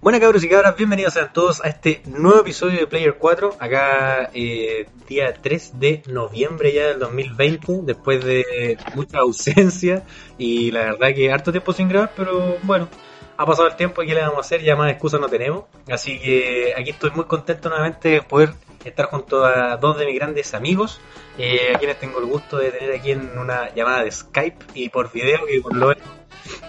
Bueno cabros y cabras, bienvenidos a todos a este nuevo episodio de Player 4, acá eh, día 3 de noviembre ya del 2020, después de mucha ausencia y la verdad que harto tiempo sin grabar, pero bueno, ha pasado el tiempo y qué le vamos a hacer, ya más excusas no tenemos, así que aquí estoy muy contento nuevamente de poder estar junto a dos de mis grandes amigos, eh, a quienes tengo el gusto de tener aquí en una llamada de Skype y por video, que por lo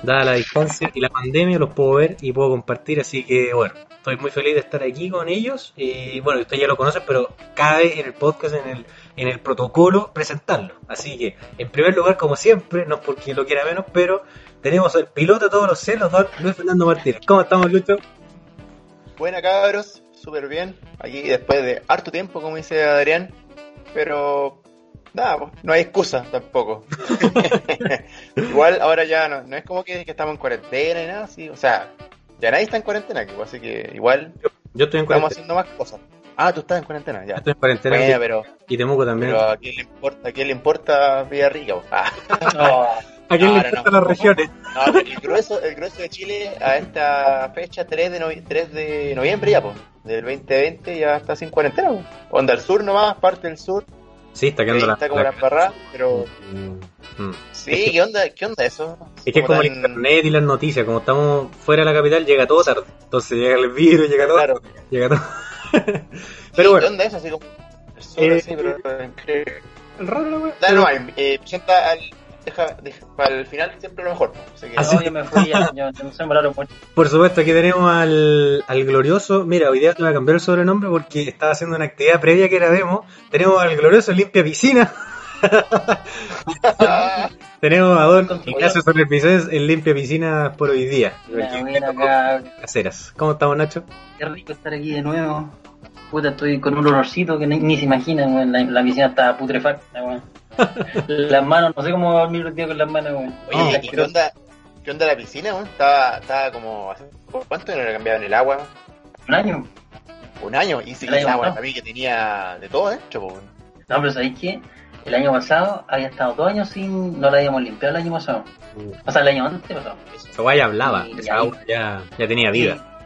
dada la distancia y la pandemia, los puedo ver y puedo compartir, así que bueno, estoy muy feliz de estar aquí con ellos y bueno, ustedes ya lo conocen, pero cabe en el podcast, en el, en el protocolo, presentarlo. Así que, en primer lugar, como siempre, no es porque lo quiera menos, pero tenemos el piloto de todos los celos, Luis Fernando Martínez. ¿Cómo estamos, Lucho? Buena cabros, súper bien. Aquí después de harto tiempo, como dice Adrián, pero nada, pues, no hay excusa tampoco. Igual ahora ya no, no es como que, que, estamos en cuarentena y nada, sí. O sea, ya nadie está en cuarentena, así que igual yo estoy en estamos haciendo más cosas. Ah, tú estás en cuarentena, ya. Yo estoy en cuarentena. Bueno, pero, y Temuco también. Pero a quién le importa, a quién le importa Villarrica. Ah. No. ¿A quién le importan no. las regiones? No, el, grueso, el grueso de Chile a esta fecha, 3 de, novie 3 de noviembre ya, pues, del 2020 ya está sin cuarentena. Pues. Onda al sur nomás, parte del sur, Sí, está quedando sí, la, está como la, embarrada, pero... Mm, mm. Sí, es que, ¿qué, onda, ¿qué onda eso? Es que es como tan... el internet y las noticias, como estamos fuera de la capital, llega todo tarde. Entonces llega el virus, llega todo. Claro. Llega todo. pero sí, bueno. ¿Qué onda eso? Así como... Eh, sí, pero... El raro, la wea. Dale, no, eh, presenta al... Deja, deja, para el final siempre lo mejor. Así que, Así no, yo me fui, ya, yo, no se me mucho. Por supuesto, aquí tenemos al, al glorioso. Mira, hoy día te voy a cambiar el sobrenombre porque estaba haciendo una actividad previa que era demo. Tenemos al glorioso Limpia Piscina. tenemos a Don Ignacio Soler Pisces en Limpia Piscina por hoy día. Mira, mira acá. Caseras. ¿Cómo estamos, Nacho? Qué rico estar aquí de nuevo. Puta, estoy con un olorcito que ni, ni se imaginan, weón. La, la, piscina está putrefacta, weón. las manos, no sé cómo dormir el día con las manos, weón. Oye, ¿y qué onda, qué onda la piscina, weón? Estaba, estaba como... ¿Cuánto no le cambiaban el agua? Un año. Un año, y si el agua mí que tenía de todo weón. No, pero ¿sabéis qué? El año pasado había estado dos años sin... No la habíamos limpiado el año pasado. O sea, el año antes pasado. Esa hablaba, y esa agua ya, ya tenía vida. Sí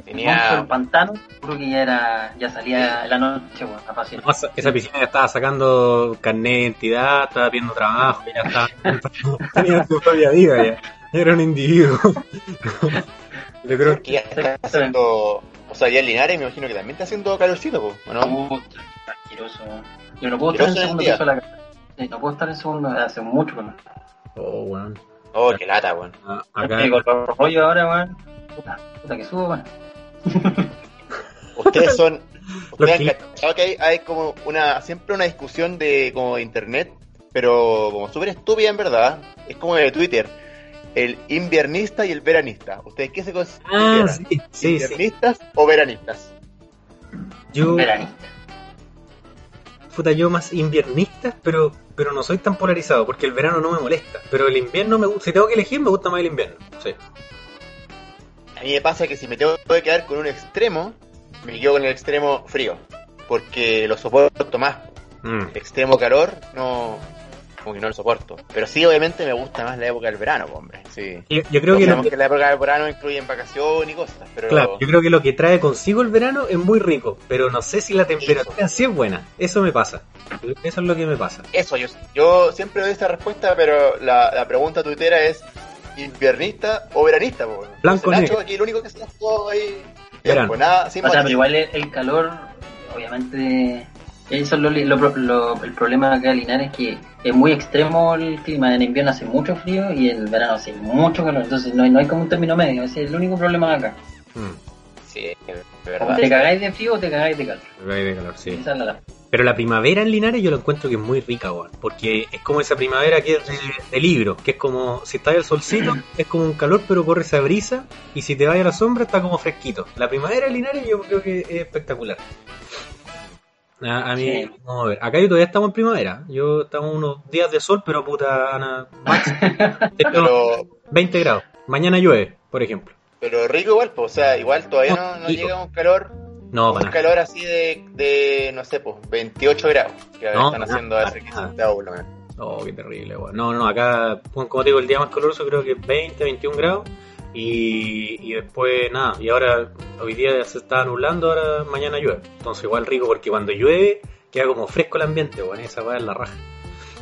tenía el pantano, creo que ya era, ya salía la noche, bueno. No, esa piscina ya estaba sacando carnet de identidad, estaba viendo trabajo, ya estaba tenía su propia vida ya, era un individuo. Yo creo que ya está haciendo, o sea, ya en Linares me imagino que también está haciendo calorcito, ¿o no? Uh, asqueroso. Yo no puedo estar en segundo piso de la casa. Sí, no puedo estar en segundo, hace mucho, ¿no? Oh, weón. Oh, qué lata, weón. Ah, acá. Con el rollo ahora, weón. Puta, puta que subo, weón. ustedes son ustedes han cachado que hay, hay, como una siempre una discusión de como de internet pero como súper estúpida en verdad es como de Twitter el inviernista y el veranista. Ustedes qué se consideran ah, sí, sí, inviernistas sí. o veranistas yo veranista. puta yo más inviernista pero pero no soy tan polarizado porque el verano no me molesta pero el invierno me si tengo que elegir me gusta más el invierno sí mí me pasa que si me tengo que quedar con un extremo, me quedo con el extremo frío. Porque lo soporto más. Mm. Extremo calor, no. Como que no lo soporto. Pero sí, obviamente me gusta más la época del verano, hombre. Sí. Yo, yo creo que, lo que... que la época del verano incluye vacaciones y cosas. Pero... Claro, yo creo que lo que trae consigo el verano es muy rico. Pero no sé si la temperatura en sí es buena. Eso me pasa. Eso es lo que me pasa. Eso, yo, yo siempre doy esta respuesta, pero la, la pregunta tuitera es inviernista o veranista, po. Blanco Nacho, negro. aquí el único que se todo ahí. Verano. Pues nada, sin O sea, pero igual el, el calor, obviamente, eso es lo, lo, lo, el problema acá de Linares, que es muy extremo el clima. En invierno hace mucho frío y en verano hace mucho calor. Entonces no hay, no hay como un término medio. Ese es el único problema acá. Mm. Sí, verdad. te cagáis de frío o te cagáis de calor. de calor, sí. Esa es la Pero la primavera en Linares yo lo encuentro que es muy rica, weón. Porque es como esa primavera que es de, de libro, que es como, si está el solcito, es como un calor, pero corre esa brisa, y si te vas a la sombra está como fresquito. La primavera en Linares yo creo que es espectacular. A, a mí, Sí. vamos a ver, acá yo todavía estamos en primavera. Yo estamos unos días de sol, pero puta, Ana, max, Pero, 20 grados. Mañana llueve, por ejemplo. Pero rico igual, pues, o sea, igual todavía no, llega un calor, No, un para calor así de, de, no sé, pues, 28 grados, que No, están haciendo hace que menos. Oh, qué terrible, weón. No, no, acá, bueno, como te digo, el día más caluroso creo que es 20, 21 grados. Y, y después, nada, y ahora, hoy día se está nublando, ahora mañana llueve. Entonces, igual rico, porque cuando llueve, queda como fresco el ambiente, weón. Esa weá es la raja.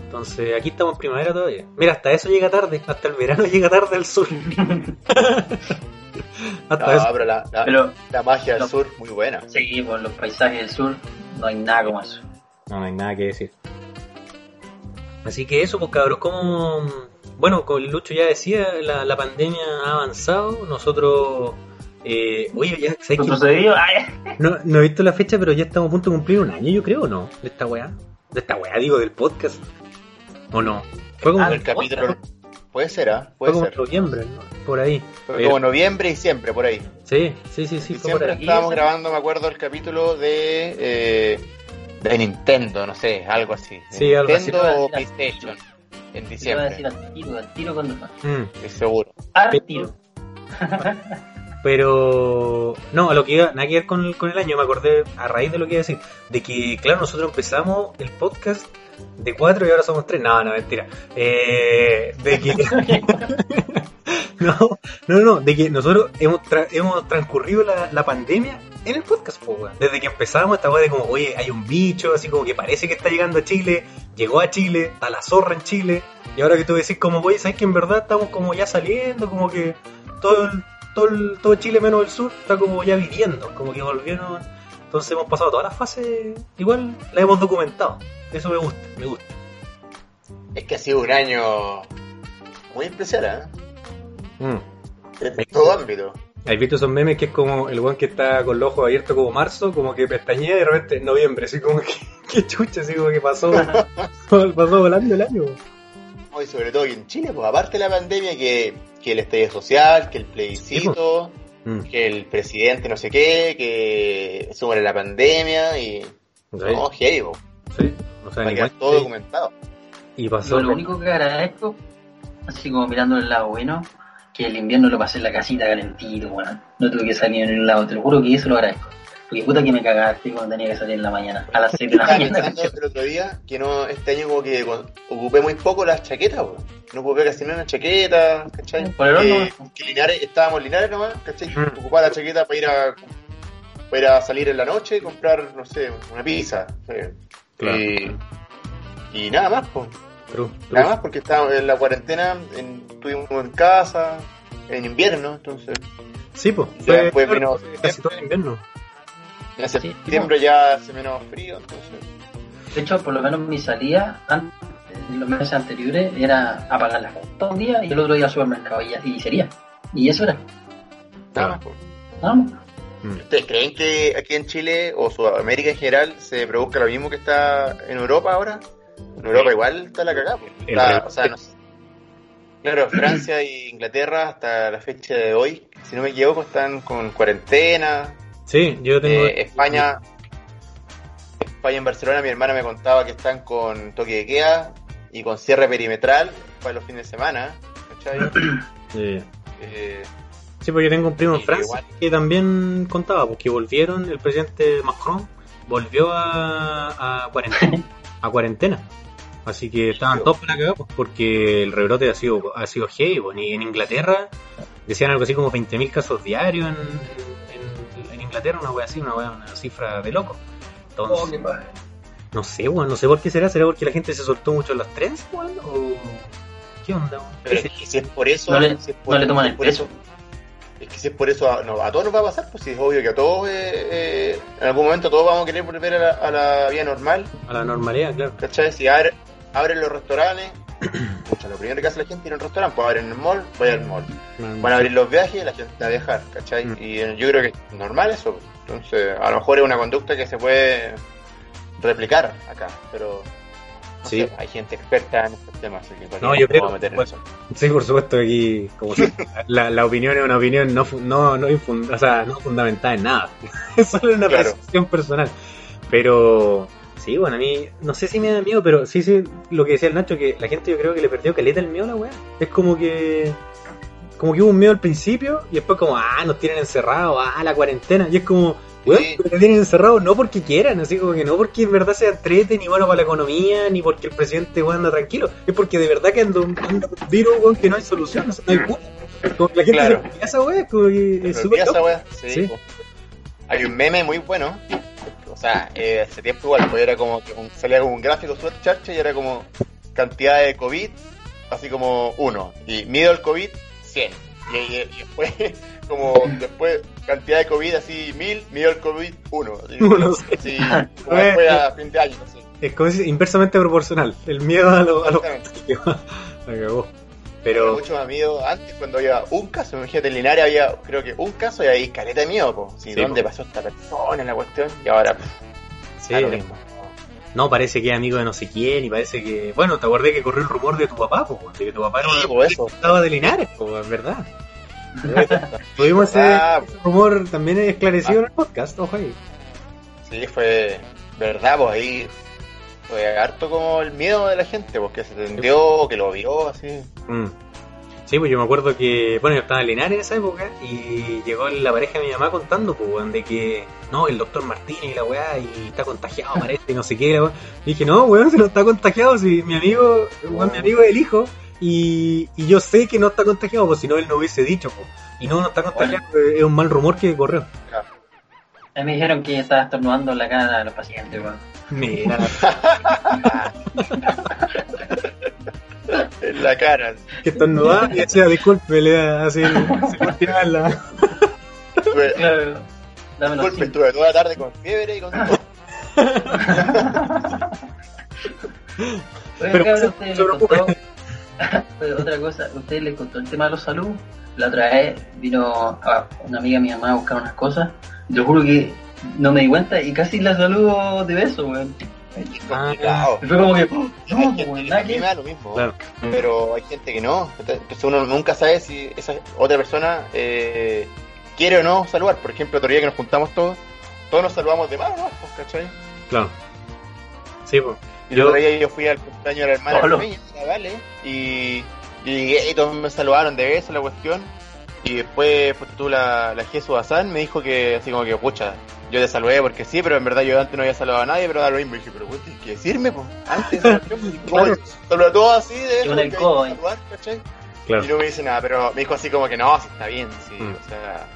Entonces, aquí estamos en primavera todavía. Mira, hasta eso llega tarde, hasta el verano llega tarde al sur. hasta No, eso. pero la, la, Pero la magia del no. sur, muy buena. sí, por los paisajes del sur no hay nada como eso. No, no hay nada que decir. Así que eso, pues cabros, como... Bueno, con Lucho ya decía, la, la pandemia ha avanzado, nosotros... Eh, oye, ya, No, no he visto la fecha, pero ya estamos a punto de cumplir un año, yo creo, ¿o no? De esta weá. De esta weá, digo, del podcast. ¿O no? Fue como, Ah, el capítulo. Puede ser, ¿ah? fue Puede como ser. noviembre, ¿no? Por ahí. Fue como noviembre y siempre, por ahí. Sí, sí, sí, sí, Y por siempre ahí. estábamos grabando, me acuerdo, el capítulo de, eh, de Nintendo, no sé, algo así. Sí, algo así. Nintendo o PlayStation. En te iba a decir diciembre, al tiro, al tiro cuando. Mm. seguro. Al Pero- tiro. Pero no, a lo que iba, nada que ver con el, con el año, me acordé a raíz de lo que iba a decir, de que, claro, nosotros empezamos el podcast de cuatro y ahora somos tres. No, no, mentira. Eh, de que. no, no, no, de que nosotros hemos, tra- hemos transcurrido la, la pandemia en el podcast, po. Desde que empezamos esta weá de como, oye, hay un bicho, así como que parece que está llegando a Chile, llegó a Chile, está la zorra en Chile, y ahora que tú decís como, oye, ¿sabes que en verdad estamos como ya saliendo, como que todo el, todo el- todo Chile menos el sur está como ya viviendo, como que volvieron. Entonces hemos pasado todas las fases, igual las hemos documentado. Eso me gusta, me gusta. Es que ha sido un año muy especial, ¿eh? Mm. En todo ámbito. ¿Has visto esos memes que es como el weón que está con los ojos abiertos como marzo, como que pestañea y de repente noviembre, así como que, que chucha, así como que pasó, pasó volando el año. Hoy, sobre todo aquí en Chile, pues aparte de la pandemia, que, que el estallido social, que el plebiscito, Mm. que el presidente no sé qué, que sobre la pandemia y... Sí, No, hey, po. sí. O sea, cuenta- todo documentado. Y pasó. Yo lo único que agradezco, así como mirando el lado bueno, que el invierno lo pasé en la casita calentito, weón. No tuve que salir en un lado, te lo juro que eso lo agradezco. Porque puta que me cagaste cuando tenía que salir en la mañana, a las 6 de la Estaba mañana. pensando el otro día que no este año como que ocupé muy poco las chaquetas, weón. No ocupé casi nada una chaqueta, ¿cachai? Por el que, horno. que Linares, estábamos en Linares nomás, ¿cachai? Mm. Ocupaba la chaqueta para ir a para ir a salir en la noche y comprar, no sé, una pizza. Claro. Y, y nada más, pues. True, true. Nada más porque estábamos en la cuarentena, en- estuvimos en casa, en invierno, entonces Sí, pues. Ya después vino- casi todo el invierno. En septiembre ya hace menos frío, entonces. De hecho, por lo menos mi salida antes, en los meses anteriores era apagar las todo un día y el otro día al supermercado y, ya- y sería. Y eso era. Nada más, pues. Vamos. Mm. ¿Ustedes creen que aquí en Chile o Sudamérica en general se produzca lo mismo que está en Europa ahora? En Europa igual está la cagada. pues. Está- re- o sea, no sé. Claro, Francia e Inglaterra hasta la fecha de hoy, si no me equivoco, están con cuarentena. Sí, yo tengo. Eh, España, España en Barcelona, mi hermana me contaba que están con toque de queda y con cierre perimetral para los fines de semana. ¿cachai? eh, Sí, porque yo tengo un primo en Sí, Francia igual. que también contaba, porque volvieron, el presidente Macron volvió a, a cuarentena. a cuarentena. Así que estaban todos para cagar, pues, porque el rebrote ha sido, ha sido heavy, pues, y en Inglaterra decían algo así como 20.000 casos diarios en Inglaterra, una wea así, una, wea, una cifra de loco. Entonces, no sé, weón, no sé por qué será, será porque la gente se soltó mucho en las trens, weón, o qué onda, weón? pero es que si es por eso, No le- si es por, no le toman si es el por peso. eso- es que si es por eso, a, no, a todos nos va a pasar, pues si es obvio que a todos, eh, eh, en algún momento todos vamos a querer volver a la, a la vida normal, A la normalidad, claro. ¿cachai? Si abre- abren los restaurantes, Pucha, lo primero que hace la gente ir a un restaurante, pues abrir en el mall, voy al mall. Man, Van a abrir los viajes y la gente va a viajar, ¿cachai? Mm. Y eh, yo creo que es normal eso. Entonces, a lo mejor es una conducta que se puede replicar acá, pero no Sí. sé, hay gente experta en estos temas, así que No, yo creo- meter en pues, eso. Sí, por supuesto, aquí, como siempre, la, la opinión es una opinión no, no, no, infun- o sea, no fundamentada en nada. Es solo una Claro. percepción personal. Pero, sí, bueno, a mí, no sé si me da miedo, pero sí, sí, lo que decía el Nacho, que la gente yo creo que le perdió caleta el miedo a la weá. Es como que, como que hubo un miedo al principio y después como, ah, nos tienen encerrados, ah, la cuarentena. Y es como, weón, Sí. te tienen encerrados no porque quieran, así como que no porque en verdad se entrete, ni bueno para la economía, ni porque el presidente weón, anda tranquilo. Es porque de verdad que anda un, virus, weón, que no hay solución, no hay cura. Como que la gente Claro. se esa como que es súper sí, Sí. Hay un meme muy bueno. O sea, eh, hace tiempo igual, pues era como que salía como un gráfico súper charcha y era como cantidad de COVID, así como uno. Y miedo al COVID, 100. Y, y- y después, como después, cantidad de COVID así, 1000, miedo al COVID, uno. Así, No sé. así, como después a fin de año, así. Es como es inversamente proporcional. El miedo a, lo- a los. La cagó. Pero Pero, mucho más miedo antes cuando había un caso, imagínate en Linares había creo que un caso y ahí caleta de miedo, po. Sí, Sí, ¿dónde po. pasó esta persona en la cuestión? Y ahora pff, sí, lo mismo. no, parece que es amigo de no sé quién y parece que... Bueno, te acordé que corrió el rumor de tu papá, po, de que tu papá era Sí, po, eso. estaba de Linares, po, es verdad. Tuvimos ese, Ah, rumor también esclarecido en el podcast, ojo ahí. Sí, fue verdad, pues ahí fue harto como el miedo de la gente, pues que se tendió, que lo vio, así. Mm. Sí, pues yo me acuerdo que, bueno, yo estaba en Linares en esa época y llegó la pareja de mi mamá contando, pues, de que, no, el doctor Martínez y la weá, y está contagiado, parece, y no sé qué, weá. Y dije, no, weón, si no está contagiado, si mi amigo, weón, mi amigo es el hijo, y, y yo sé que no está contagiado, pues si no él no hubiese dicho, pues. Y no, no está contagiado, es un mal rumor que corrió. A mí me dijeron que estaba estornudando en la cara a los pacientes, weón. Mira, En la cara. que estornudaba y decía, disculpe, le da así, se cortaba la... Estuve, Claro. Disculpe, estuve toda la tarde con fiebre y con. Oye, Pero, cabrón, ustedes les contó. Otra cosa, ustedes les contó el tema de los salud. La otra vez vino a una amiga de mi mamá a buscar unas cosas. Y te juro que no me di cuenta y casi la saludo de beso, weón. Ah, complicado. Y fue como que, oh, Hay no, gente weón, que que. me da lo mismo, Claro. pero hay gente que no. Entonces uno nunca sabe si esa otra persona eh, quiere o no saludar. Por ejemplo, otro día que nos juntamos todos, todos nos saludamos de mano, ¿no? Pues, ¿cachai? Claro. Sí, pues. Y Yo- el otro día yo fui al cumpleaños de la hermana de la Vale y, y llegué y todos me saludaron de beso la cuestión. Y después pues, tú la, la Jesús Hassan me dijo que así como que pucha, yo te saludé porque sí, pero en verdad yo antes no había saludado a nadie, pero da lo mismo. Y dije, pero güey, tienes que decirme, pues, antes de esa cuestión, ¿cómo Claro. saludó a todos así de codo que. Claro. Y no me dice nada, pero me dijo así como que no, sí está bien, sí, Mm. o sea,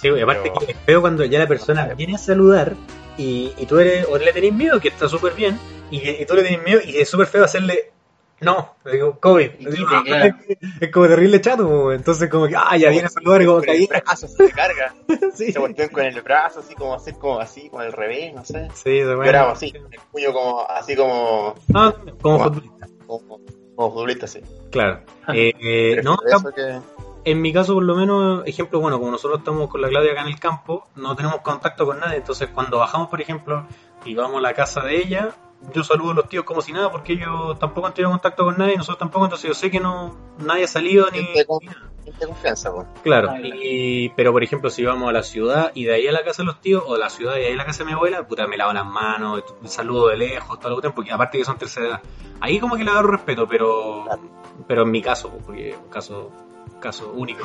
Sí, y aparte Pero- que es feo cuando ya la persona viene a saludar y, y tú eres, o le tenés miedo, que está súper bien, y, y tú le tenés miedo y es súper feo hacerle, no, digo, COVID. Digo, "Ah", claro. es como terrible chato, entonces como que, ah, ya viene a saludar como con que el ahí, brazo se carga, sí, se cuestión con el brazo así como hacer como así, con el revés, no sé. sí, se Yo era así, el puño como, así como, Ah, como futbolista, como, como futbolista, sí. claro. Eh, eh, no, eso que... en mi caso, por lo menos, ejemplo, bueno, como nosotros estamos con la Claudia acá en el campo, no tenemos contacto con nadie, entonces cuando bajamos, por ejemplo, y vamos a la casa de ella, yo saludo a los tíos como si nada, porque ellos tampoco han tenido contacto con nadie, nosotros tampoco, entonces yo sé que no nadie ha salido ni... Gente con- ni nada. gente de confianza, pues. Claro, Ah, y, pero por ejemplo, si vamos a la ciudad y de ahí a la casa de los tíos, o de la ciudad y de ahí a la casa de mi abuela, puta, me lavo las manos, saludo de lejos, todo lo que tengo, porque aparte que son tercera edad. Ahí como que le agarro respeto, pero Claro. pero en mi caso, porque es un caso, caso único.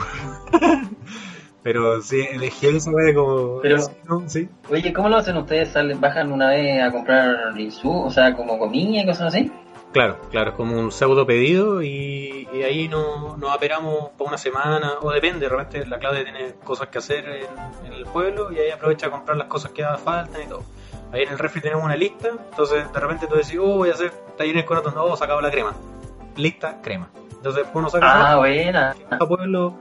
pero sí, elegí esa wea como... Pero- sí, ¿no? Sí. Oye, ¿cómo lo hacen ustedes? ¿Salen, ¿Bajan una vez a comprar? O sea, como comida y cosas así. Claro, claro, es como un pseudo pedido y, y ahí no- nos aperamos por una semana, o depende, de repente la Claudia tiene cosas que hacer en, en el pueblo y ahí aprovecha a comprar las cosas que haga falta y todo. Ahí en el refri tenemos una lista, entonces de repente tú decís, oh, voy a hacer talleres con otros, no, sacado la crema. Lista, crema. Entonces uno saca Ah, buena. pueblo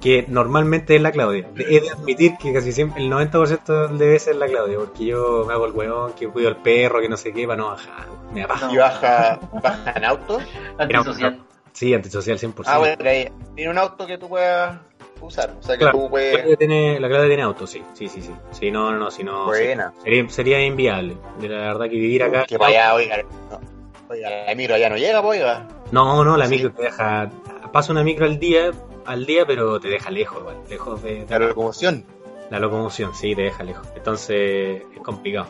que normalmente es la Claudia. He de admitir que casi siempre el 90% debe ser la Claudia, porque yo me hago el huevón, que cuido al perro, que no sé qué, para no bajar. Me da paja. ¿Y baja, baja en auto? Antisocial. Sí, antisocial 100%. Ah, bueno, pero ahí tiene un auto que tú puedas usar. O sea, que Claro, tú la puedes. Claudia tiene, la Claudia tiene auto, sí, sí, sí, sí. Sí, no, no, no, si no, Buena. sería, sería inviable. De la verdad que vivir acá... Que para allá, oiga. no. Oiga, la micro allá no llega, pues, oiga. No, no, la Sí. micro te deja... Pasa una micro al día, al día, pero te deja lejos, igual, lejos de, de La locomoción. la locomoción, sí, te deja lejos. Entonces es complicado.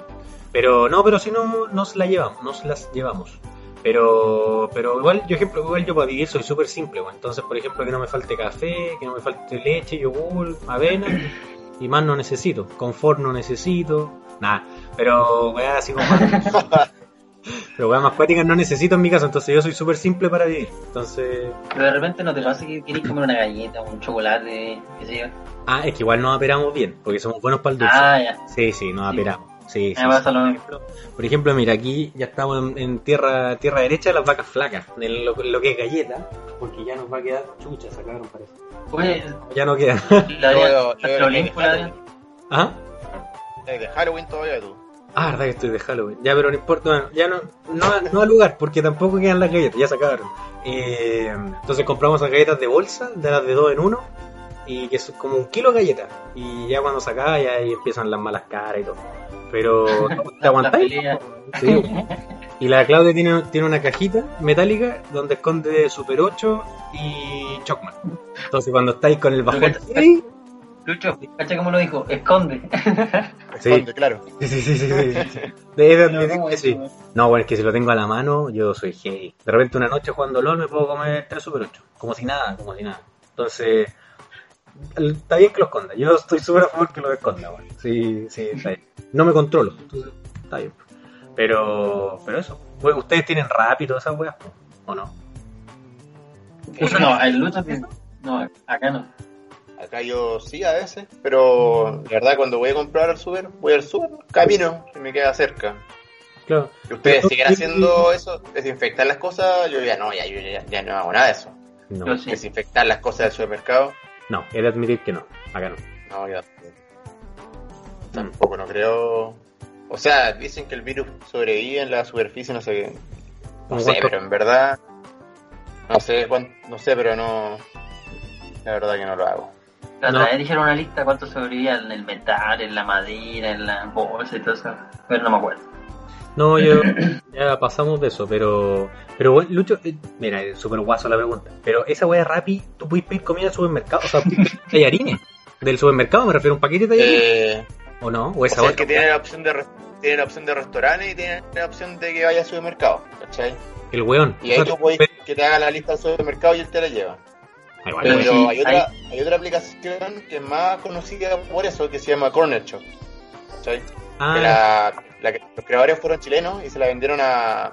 Pero no, pero si no, nos la llevamos, nos las llevamos. Pero, pero igual, yo ejemplo, igual yo para vivir soy súper simple, bueno. entonces por ejemplo que no me falte café, que no me falte leche, yogur, avena, y más no necesito, confort no necesito, nada, pero weá así como pero weá más cuáticas no necesito en mi caso, entonces yo soy súper simple para vivir, entonces Pero de repente no te pasa que querés comer una galleta, un chocolate, qué sé yo. ah, es que igual nos aperamos bien, porque somos buenos para el dulce. Ah, ya. Sí, sí, nos Sí. aperamos. Sí, sí, pasa lo mismo. Por ejemplo, mira, aquí ya estamos en, en tierra tierra derecha de las vacas flacas, en lo, lo que es galleta, porque ya nos va a quedar chucha, sacaron parece. Oye, Ya no queda. la Yo yo que Olimpo, hay la de Adrián. ¿Ah? De Halloween todavía tú. Ah, verdad que estoy de Halloween. Ya, pero no importa, bueno, ya no, no, no al lugar, porque tampoco quedan las galletas, ya se acabaron. Eh, entonces compramos las galletas de bolsa, de las de dos en uno, y que es como un kilo de galletas. Y ya cuando se acaba, ya ahí empiezan las malas caras y todo. Pero, ¿te La aguantáis? Sí. Y la Claudia tiene, tiene una cajita metálica donde esconde Super 8 y Chocman. Entonces cuando estáis con el bajón... Sí, Lucho, ¿cacha cómo lo dijo? Esconde. Sí. Esconde, claro. sí, sí, sí. sí, sí. De- de- No, de- ¿cómo que es, sí. weón? No, bueno, es que si lo tengo a la mano, yo soy gay. De repente una noche jugando LOL me puedo comer 3 Super 8. Como si nada, como si nada. Entonces, está bien que lo esconda. Yo estoy súper a favor que lo esconda, weón. Sí, sí, está bien. No me controlo, entonces está bien. Pero, pero eso. Pues, ¿Ustedes tienen rápido esas weas? ¿O no? No, el Lucho tiene- No, acá no. Acá yo sí a veces, pero la verdad cuando voy a comprar al super, voy al super, camino, que me queda cerca. Claro. ¿Y ustedes Pero- siguen haciendo eso? ¿Desinfectar las cosas? Yo ya no, ya, yo ya, ya no hago nada de eso. No. ¿Desinfectar las cosas del supermercado? no, he de admitir que no. Acá no. No, ya. Tampoco, no creo. O sea, dicen que el virus sobrevive en la superficie, no sé qué. No ¿Cómo sé, cuánto? pero en verdad. No sé cuánto, no sé, pero no. La verdad que no lo hago. La No. otra vez dijeron una lista cuánto sobrevivía en el metal, en la madera, en la bolsa y todo eso. Pero no me acuerdo. No, yo ya pasamos de eso, pero pero bueno, Lucho, eh, mira, es súper guaso la pregunta, pero esa wea Rappi, tú puedes pedir comida del supermercado, o sea, tallarines del supermercado, me refiero a un paquete de tallarines, Eh, o no, o o esa sea, es que tiene la opción de, tiene la opción de restaurante y tiene la opción de que vaya al supermercado, ¿cachai? el weón. Y ahí O sea, tú puedes que te haga la lista del supermercado y él te la lleva. Pero sí, hay, otra, hay otra aplicación que es más conocida por eso, que se llama Corner Shop. Que Ah, la, la que los creadores fueron chilenos y se la vendieron a,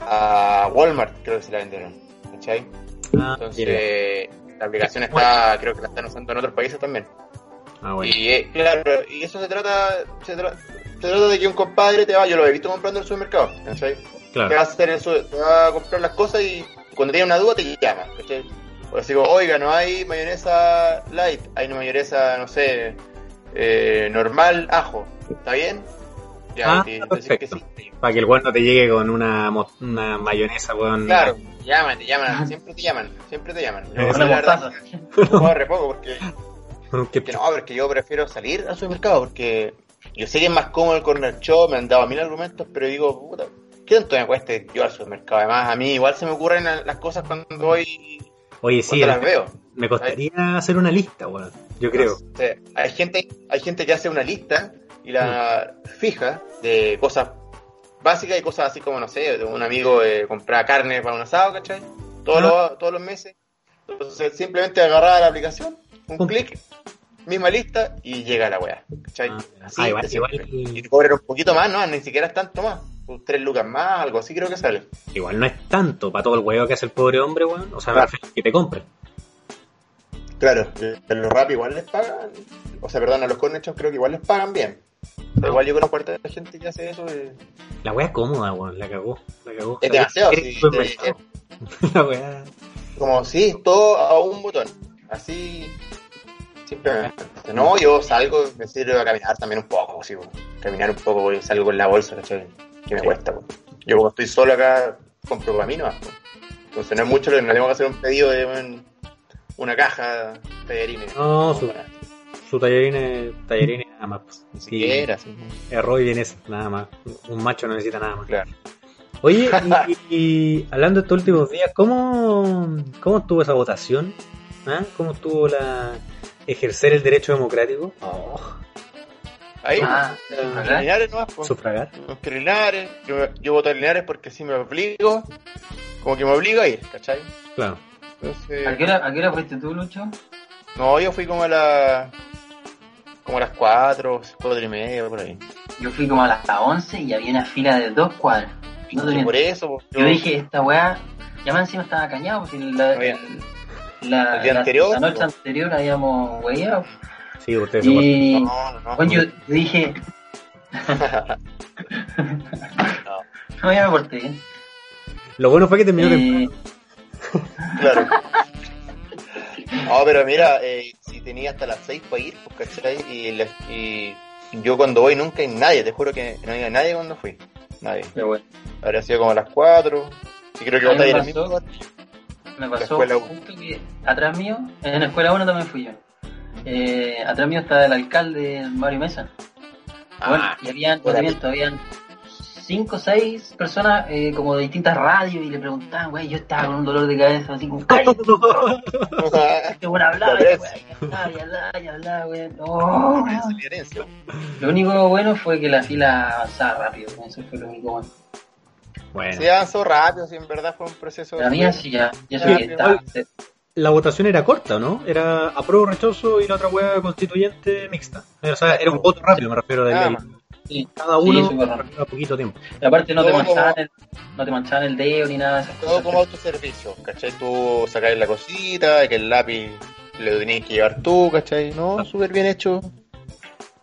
a Walmart, creo que se la vendieron. ¿Cachai? ah, Entonces, la aplicación está, creo que la están usando en otros países también. Ah, bueno. Y eh, claro, y eso se trata, se, tra- se trata de que un compadre te va, yo lo he visto comprando en el supermercado, ¿cachai? Te va, Claro. a hacer el su- te va a comprar las cosas y cuando tiene una duda te llama, ¿cachai? O así como, oiga, no hay mayonesa light, hay una mayonesa, no sé, eh, normal, ajo, ¿está bien? Ya, Ah, dicen que perfecto. sí. Para que el weón no te llegue con una, una mayonesa, weón. Claro, llaman, te llaman, siempre te llaman, siempre te llaman. Yo, Con la verdad, mostaza. juego re poco porque Que- Que no, porque yo prefiero salir al supermercado porque yo sé que es más cómodo el corner shop, me han dado mil argumentos, pero digo, puta, ¿qué tanto me cuesta yo al supermercado? Además, a mí igual se me ocurren las cosas cuando voy, Oye, sí, cuando las veo. me costaría hacer una lista, weón. Yo creo. No sé, hay gente, hay gente que hace una lista y la fija de cosas básicas y cosas así como, no sé, de un amigo eh, comprar carne para un asado, ¿cachai? Todos, Ah. los, todos los meses. Entonces simplemente agarraba la aplicación, Un clic, misma lista y llega la weá, ¿cachai? Ah, Así ah, igual, simple. igual- Y te cobran un poquito más, no, ni siquiera es tanto más. Un Tres lucas más, algo así creo que sale. Igual no es tanto para todo el huevo que hace el pobre hombre, weón. O sea, Claro. que te compre. Claro, en los rap igual les pagan, o sea, perdón, a los cornechos creo que igual les pagan bien. Pero igual yo conozco a la gente que hace eso. La weá es cómoda, weón. La cagó. La cagó. Es demasiado, sí. La weá. Como sí, todo a un botón. Así, simplemente. No, yo salgo, me sirve a caminar también un poco, sí, caminar un poco, y salgo con la bolsa, ¿cachai? Que me cuesta. Yo como estoy solo acá, compro para mí nomás. Entonces no es mucho, no tengo que hacer un pedido de un- una caja de tallarines. No, su- Su tallarines nada más. pues. Ni siquiera, sí. arroz y vienesa, nada más. Un macho no necesita nada más. Claro. Oye, y, y hablando de estos últimos días, ¿cómo, cómo estuvo esa votación? ¿Ah? ¿Cómo estuvo la ejercer el derecho democrático? Oh, Ahí, Ah, en Linares nomás, po. sufragar. No quiero Linares, yo, yo voto a Linares porque si me obligo, como que me obligo a ir, ¿cachai? Claro. Entonces, ¿A qué, hora, ¿A qué hora fuiste tú, Lucho? no, yo fui como a la, como a las 4, 4 y media, por ahí. Yo fui como a las 11 y había una fila de dos cuadras. No por eso, po, Yo dije, esta weá, ya más encima estaba cañado, porque la, la, el día la- anterior, la noche ¿no? anterior habíamos weado. Sí, ustedes Y No, no, no. bueno, yo dije, no, ya me porté bien. Lo bueno fue que terminó. Eh, Claro. No, pero mira, eh, si tenía hasta las 6 para ir, pues, ¿cachai? Y, la- y yo cuando voy nunca hay nadie, te juro que no había nadie cuando fui. Nadie. pero bueno, Habría sido como a las 4. Y creo que a me ir el mismo. Me pasó justo que atrás mío, en la escuela 1 también fui yo. Eh, atrás mío está el alcalde Mario Mesa. Bueno, Ah, y habían, habían cinco o seis personas eh, como de distintas radios y le preguntaban, güey, yo estaba con un dolor de cabeza así como, ¡cállate! Este weón hablaba, La y, hablaba, y hablaba, güey. No. herencia. Lo único bueno fue que la fila avanzaba rápido, eso fue lo único bueno. Bueno, Sí, avanzó rápido, sí, en verdad fue un proceso. La mía sí ya, ya Sí, igual. la votación era corta, ¿no? Era apruebo, rechazo y la otra hueá constituyente mixta. O sea, era un voto rápido, me refiero de Nada ley. más. Sí, Cada sí, uno rápido. a poquito tiempo. Y aparte no te Todo manchaban como- el, no te manchaban el dedo ni nada de esas Todo cosas. como autoservicio, ¿cachai? Tú sacáis la cosita, que el lápiz lo tenías que llevar tú, ¿cachai? No, súper bien hecho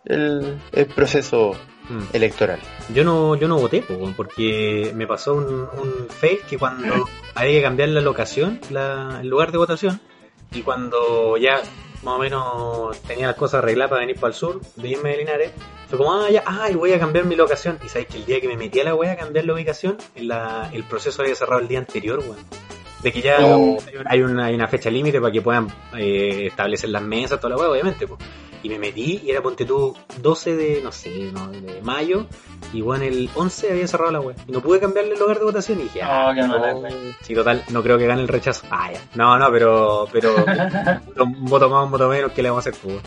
el, el proceso Mm. electoral. Yo no, yo no voté, porque me pasó un, un fail que cuando había que cambiar la locación, la, el lugar de votación, y cuando ya más o menos tenía las cosas arregladas para venir para el sur, de irme de Linares, fue como, ah, ya, ay, voy a cambiar mi locación. Y sabéis que el día que me metí a la wea a cambiar la ubicación, en la, el proceso había cerrado el día anterior, weón. De que ya Oh. hay, una, hay una fecha límite para que puedan eh, establecer las mesas, toda la wea, obviamente, pues. Y me metí y era, ponte tú, 12 de, no sé, no, de mayo, y bueno, el 11 había cerrado la web. Y no pude cambiarle el lugar de votación y dije, ah, No, qué no. wea. Sí, total, no creo que gane el rechazo. Ah, ya. No, no, pero, pero un voto más, un voto menos, ¿qué le vamos a hacer, pues?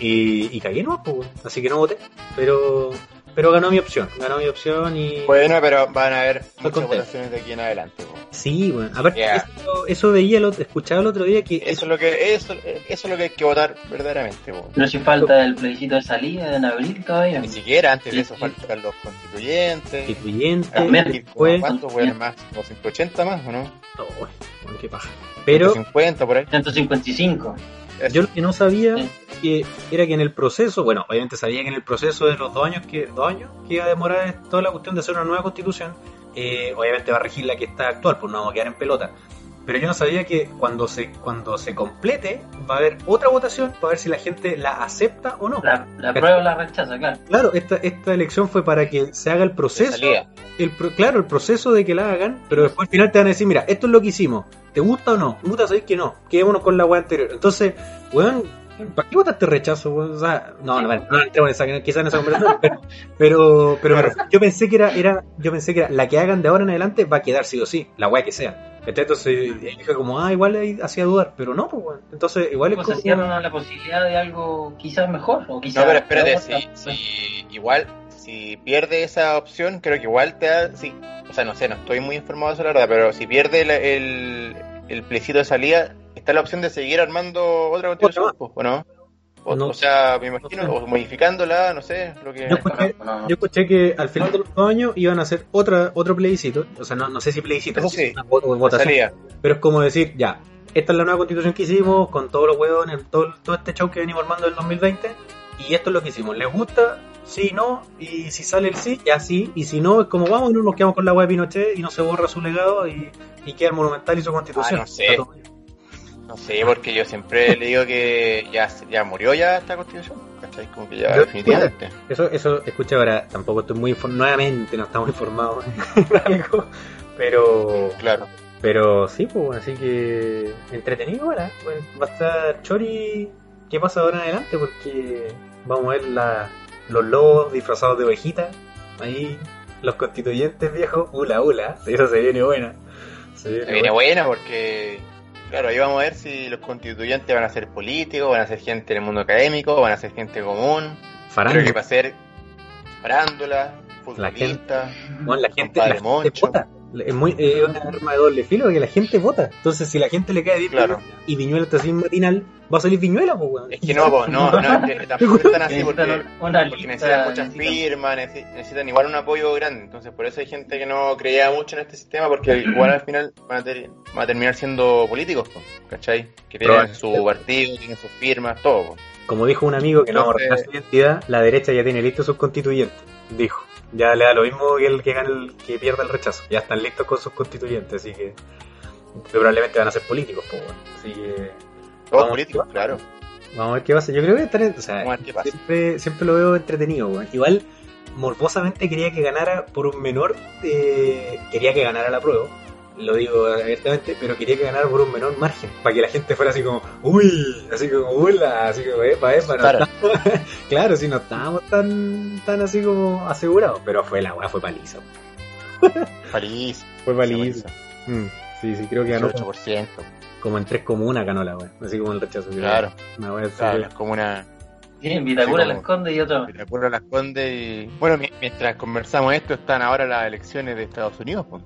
Y, y cagué no, pues, así que no voté. Pero, pero ganó mi opción, ganó mi opción y... Bueno, pero van a haber muchas contento. votaciones de aquí en adelante. po. Sí, bueno, aparte, Yeah. eso, eso veía, el otro- escuchaba el otro día que... Eso es lo que eso, eso es lo que hay que votar verdaderamente. po. Pero si falta el plebiscito de salida en abril todavía. Ni siquiera antes de eso sí. faltan los constituyentes. constituyente, También. después... ¿Cuántos fueron más? ¿Como 180 más o no? Oh, bueno, qué paja. Pero 150 por ahí. 155. Yo lo que no sabía que era que en el proceso, bueno, obviamente sabía que en el proceso de los dos años que, dos años que iba a demorar toda la cuestión de hacer una nueva constitución, eh, obviamente va a regir la que está actual, pues no vamos a quedar en pelota. Pero yo no sabía que cuando se, cuando se complete va a haber otra votación para ver si la gente la acepta o no. La, la prueba o la rechaza, claro. Claro, esta, esta elección fue para que se haga el proceso el claro, el proceso de que la hagan, pero después al final te van a decir, mira, esto es lo que hicimos, ¿te gusta o no? Puta, sabéis que no, quedémonos con la weá anterior. Entonces, weón, ¿para qué votaste rechazo? O sea, no, no, no, no esa, quizás en esa conversación, pero, pero, me yo pensé que era, era, yo pensé que era, la que hagan de ahora en adelante va a quedar sí o sí, la weá que sea. Entonces dije como, ah, igual ahí hacía dudar, pero no, pues weón. Entonces, igual es como- cierra la posibilidad de algo quizás mejor o quizás No, pero espérate, si, si igual, si pierde esa opción, creo que igual te da, sí, o sea, no sé, no estoy muy informado de eso la verdad, pero si pierde el, el, el plebiscito de salida, está la opción de seguir armando otra constitución, ¿o no? O, No. o sea, me imagino, No sé. o modificándola, no sé, lo que... Yo escuché, No, no. yo escuché que al final de los dos años iban a hacer otra, otro plebiscito, o sea, no, no sé si plebiscito, Eso sí, una vo- de votación, pero es como decir, ya, esta es la nueva constitución que hicimos, con todos los huevones, todo, todo este show que venimos armando del 2020, y esto es lo que hicimos. ¿Les gusta? Sí, no, y si sale el sí, ya sí, y si no, es como vamos y no nos quedamos con la web de Pinochet y no se borra su legado y, y queda el monumental y su constitución. Ah, no sé. No sé, porque yo siempre le digo que ya, ya murió ya esta constitución. ¿Cachai? Como que ya Pero, definitivamente. Eso, eso, escucha ahora, tampoco estoy muy informado, nuevamente no estamos informados en algo, pero, Claro. pero sí, pues, así que entretenido ahora, bueno, va a estar Chori, ¿qué pasa ahora en adelante? Porque vamos a ver la, los lobos disfrazados de ovejita, ahí, los constituyentes viejos, hula hula, eso se viene buena. Se viene Se viene buena. buena porque, claro, ahí vamos a ver si los constituyentes van a ser políticos, van a ser gente en el mundo académico, van a ser gente común. Farándula. Creo que va a ser farándula, futbolista. Bueno, la gente, Compadre la gente Moncho. vota. Es muy, es una arma de doble filo que la gente vota. Entonces, si la gente le cae bien Claro. y Viñuela está sin matinal, va a salir Viñuela, pues, weón. Es que no, po, no, no, es que tampoco están así porque, Necesitan porque muchas firmas, necesi- necesitan igual un apoyo grande. Entonces, por eso hay gente que no creía mucho en este sistema porque igual al final van a, ter- van a terminar siendo políticos, po, ¿cachai? Que tienen Probable. su partido, tienen sus firmas, todo. po. Como dijo un amigo que no revelar su identidad, la derecha ya tiene listos sus constituyentes. Dijo. Ya le da lo mismo que el que gane el, que pierda el rechazo. Ya están listos con sus constituyentes, así que probablemente van a ser políticos, pues, weón. Así que Todos políticos, claro. Vamos a ver qué pasa. Yo creo que estar, o sea, Vamos a ver qué pasa. siempre, siempre lo veo entretenido, weón. Igual, morbosamente quería que ganara por un menor, eh, quería que ganara la prueba, lo digo abiertamente, pero quería que ganara por un menor margen, para que la gente fuera así como, uy, así como, hola, así como, epa, epa, no Claro. estábamos- claro, si no estábamos tan, tan así como asegurados, pero fue la weá, fue paliza, París, fue paliza. Mm, sí, sí, creo que ganó como, 18%. como en tres comunas ganó la weá, así como el rechazo. Claro, Una weá así claro, que- es como una. Sí, en Vitacura Sí, la como- esconde y otro. Vitacura las Condes y. Bueno, mi- mientras conversamos esto, están ahora las elecciones de Estados Unidos. pues.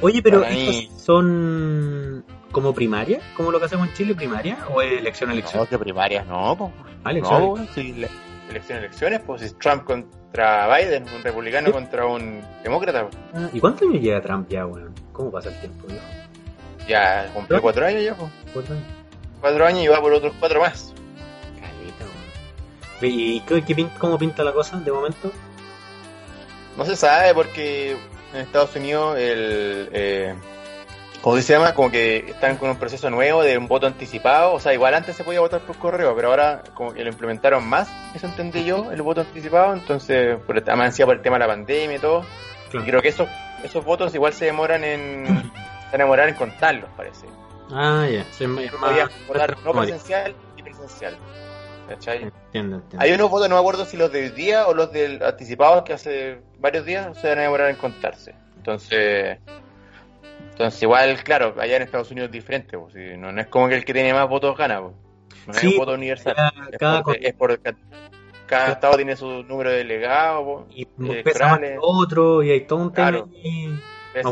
Oye, pero ¿estos son como primaria? ¿Como lo que hacemos en Chile, primaria? ¿O es elección elección? No, que primarias, no. Ah, elección. No, pues, si le- elección, elecciones, pues si es Trump contra Biden, un republicano contra un demócrata. Ah, ¿Y cuántos años lleva Trump ya, weón? ¿Cómo pasa el tiempo, viejo? Ya cumplió ¿No? cuatro años ya. ¿Cuántos años? Cuatro años y va por otros cuatro más. Caleta, weón. ¿Y qué, cómo pinta la cosa de momento? No se sabe porque en Estados Unidos el... Eh, ¿Cómo se llama? Como que están con un proceso nuevo de un voto anticipado. O sea, igual antes se podía votar por correo, pero ahora como que lo implementaron más, eso entendí yo, el voto anticipado. Entonces, por, el- además por el tema de la pandemia y todo. Y creo que esos, esos votos igual se demoran en... se demoran en contarlos, parece. Ah, ya. Sí, más- votar no presencial y presencial. ¿Cachai? Entiendo, entiendo. Hay unos votos, no me acuerdo si los de hoy día o los del anticipados que hace varios días se van a demorar en contarse. Entonces, entonces igual, claro, allá en Estados Unidos es diferente. pues, no, no es como que el que tiene más votos gana. pues. No es Sí, un voto universal. Cada, Es cada por, es por- cada estado tiene su número de delegados. pues, y eh, pesa más que electorales, otro y hay todo un tema Claro.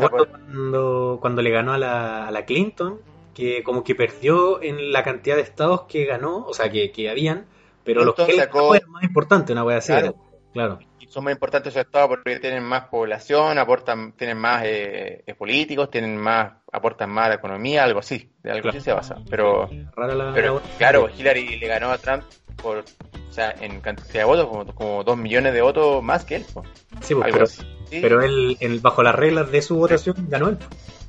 por- cuando, cuando le ganó a la, a la Clinton, que como que perdió en la cantidad de estados que ganó, o sea, que, que habían, pero los que él sacó- eran más importantes, una wea así. Claro. Claro. son más importantes esos estados porque tienen más población, aportan, tienen más eh, políticos, tienen más, aportan más a la economía, algo así, de algo Claro. así se basa. Pero Rara la, Pero la- claro, Hillary le ganó a Trump por, o sea, en cantidad de votos, como, como dos millones de votos más que él. Sí, pues, pero. Sí, pero él, en- bajo las reglas de su votación, ganó él.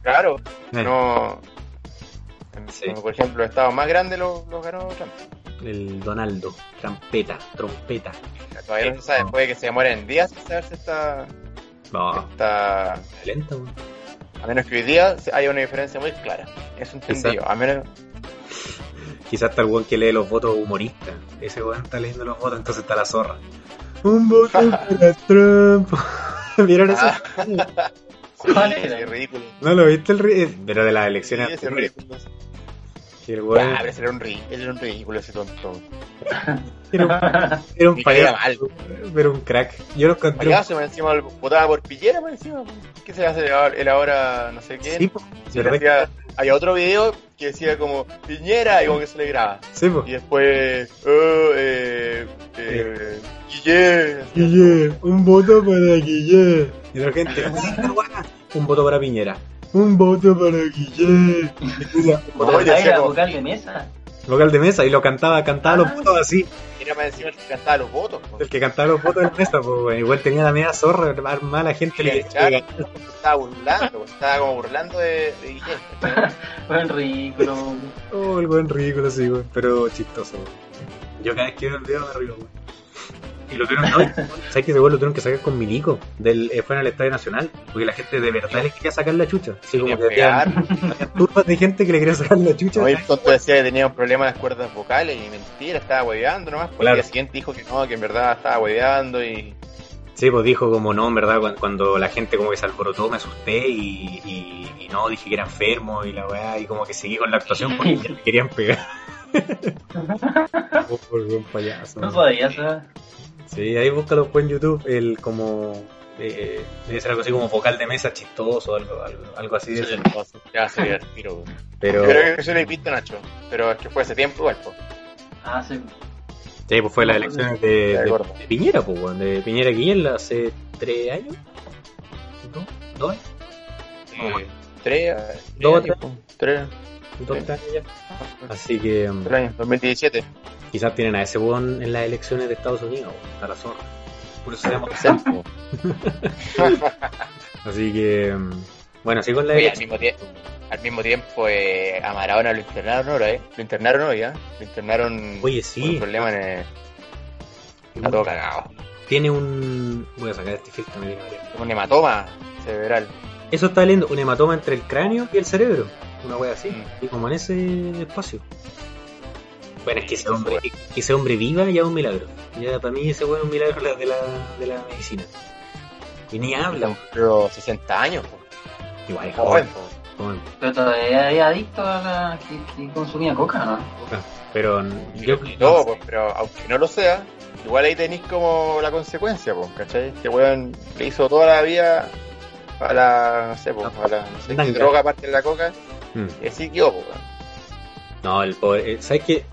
claro, Eh, no. Sí. Como por ejemplo, los estados más grandes los los ganó Trump. El Donaldo, trampeta, trompeta. Todavía no se sabe, puede que se demoren días en saber si está, No, está. lenta, weón. A menos que hoy día haya una diferencia muy clara. Eso entendí yo. A menos. Quizás está el weón que lee los votos humoristas. Ese weón está leyendo los votos, entonces está la zorra. Un voto para Trump. ¿Vieron eso? ¿Cuál era? es ridículo. ¿No lo viste el ri- eh, Pero de las elecciones es ridículo. El Ah, pero ese era un ridículo, ese era un ridículo ese tonto. era un, era un payaso, pero un crack. Yo lo encontré. Payaso, me encima votaba por Piñera, por encima. ¿Qué se hace él ahora, no sé qué? Sí, le hacía- había otro video que decía como Piñera y como que se le graba. Sí, po. Y después, oh, eh, eh, Guille. Guille, un voto para Guille. Y la gente, un voto para Piñera. Un voto para Guille. Y decía, un voto Oye, decía era vocal de mesa. Vocal de mesa y lo cantaba, cantaba los Ah. votos así. Era más encima el que cantaba los votos. po. El que cantaba los votos de mesa, pues. Igual tenía la media zorra, armada la gente le, estaba burlando, pues, estaba como burlando de. ¿cachai? Buen ridículo. Oh, el buen ridículo, sí, weón. Pero chistoso. Yo cada vez que veo el video me río, weón. Y lo tuvieron, no, ¿sabes que ese weón lo tuvieron que sacar con Milico? Del, eh, fueron al Estadio Nacional, porque la gente de verdad les quería sacar la chucha. Así como que Quería había pegar. turbas de gente que le quería sacar la chucha. No, y el tonto decía que tenía un problema en las cuerdas vocales y mentira, estaba hueveando nomás. Pues Claro. el día siguiente dijo que no, que en verdad estaba hueveando y. Sí, pues dijo como no, en verdad, cuando, cuando la gente como que se alborotó me asusté y, y, y no, dije que era enfermo y la weá, y como que seguí con la actuación porque ya me querían pegar. Oh, por buen payaso. No sabía, ¿sabes? Sí, ahí búscalo en YouTube, el como... Eh, debe ser algo así como vocal de mesa chistoso, algo, algo, algo así de eso. Ya se el tiro. Pero Yo creo que eso lo he visto, Nacho. Pero es que fue hace tiempo igual, pues. Ah, sí. sí, pues fue las elecciones de, De Piñera, pues, de Piñera Guillén hace tres años. ¿Dos? Tres, Dos, tres, tres, ¿Dos tres años ya? Así que... mm, tres años, 2017. Quizás tienen a ese weón en las elecciones de Estados Unidos, a la zorra. Por eso se llama. Así que, mm, bueno, así con la Oye, al mismo tiempo, al mismo tiempo eh, a Maradona lo internaron ahora, ¿eh? Lo internaron hoy, ¿eh? Lo internaron Oye, por un sí, problema en el... Está todo cagado. tiene un. Voy a sacar este filtro, me. Un hematoma cerebral. Eso está leyendo, un hematoma entre el cráneo y el cerebro. Una wea así, Mm. y como en ese espacio. Bueno, es que ese hombre, que ese hombre viva ya es un milagro. Ya para mí ese weón es un milagro de la, de la, medicina. Y ni habla. Pero 60 años, po. igual es joven, joven, po. joven. Pero todavía es adicto a la que, que consumía coca, ¿no? Pero yo, todo, pues, pero aunque no lo sea, igual ahí tenéis como la consecuencia, pues, ¿cachai? Este weón le hizo toda la vida a la, no sé, pues, a la, no sé droga aparte de la coca, Mm. y así quedó, pues. No, el pobre. eh, ¿Sabes qué?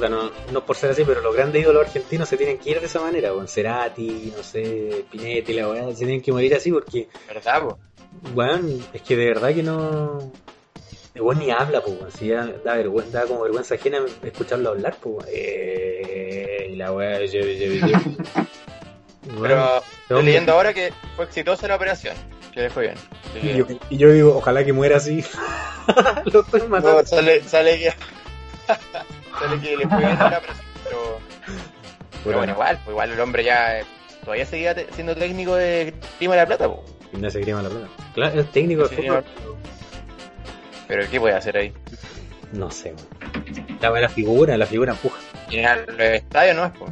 No, no por ser así, pero los grandes ídolos argentinos se tienen que ir de esa manera, con Cerati, no sé, Pinetti, la weá, se tienen que morir así porque, ¿verdad, pues? weón, es que de verdad que no. Weón ni habla, pues. Si ya da, vergüenza, da como vergüenza ajena escucharlo hablar, pues. Eh, y la weá, yo, yo, Pero estoy leyendo ahora que fue exitosa la operación, que le fue bien. Así y, yo, y yo digo, ojalá que muera así. Lo estoy matando. No, sale, sale que. que le fue bien la operación, pero. Pero bueno, igual, pues igual el hombre ya eh, todavía seguía siendo técnico de Grima de la Plata, pues. Gimnasia Grima La Plata. Claro, es técnico de fútbol. Pero ¿qué puede hacer ahí? No sé, weón. La, figura, la figura empuja. Llenar los estadios no es, pues.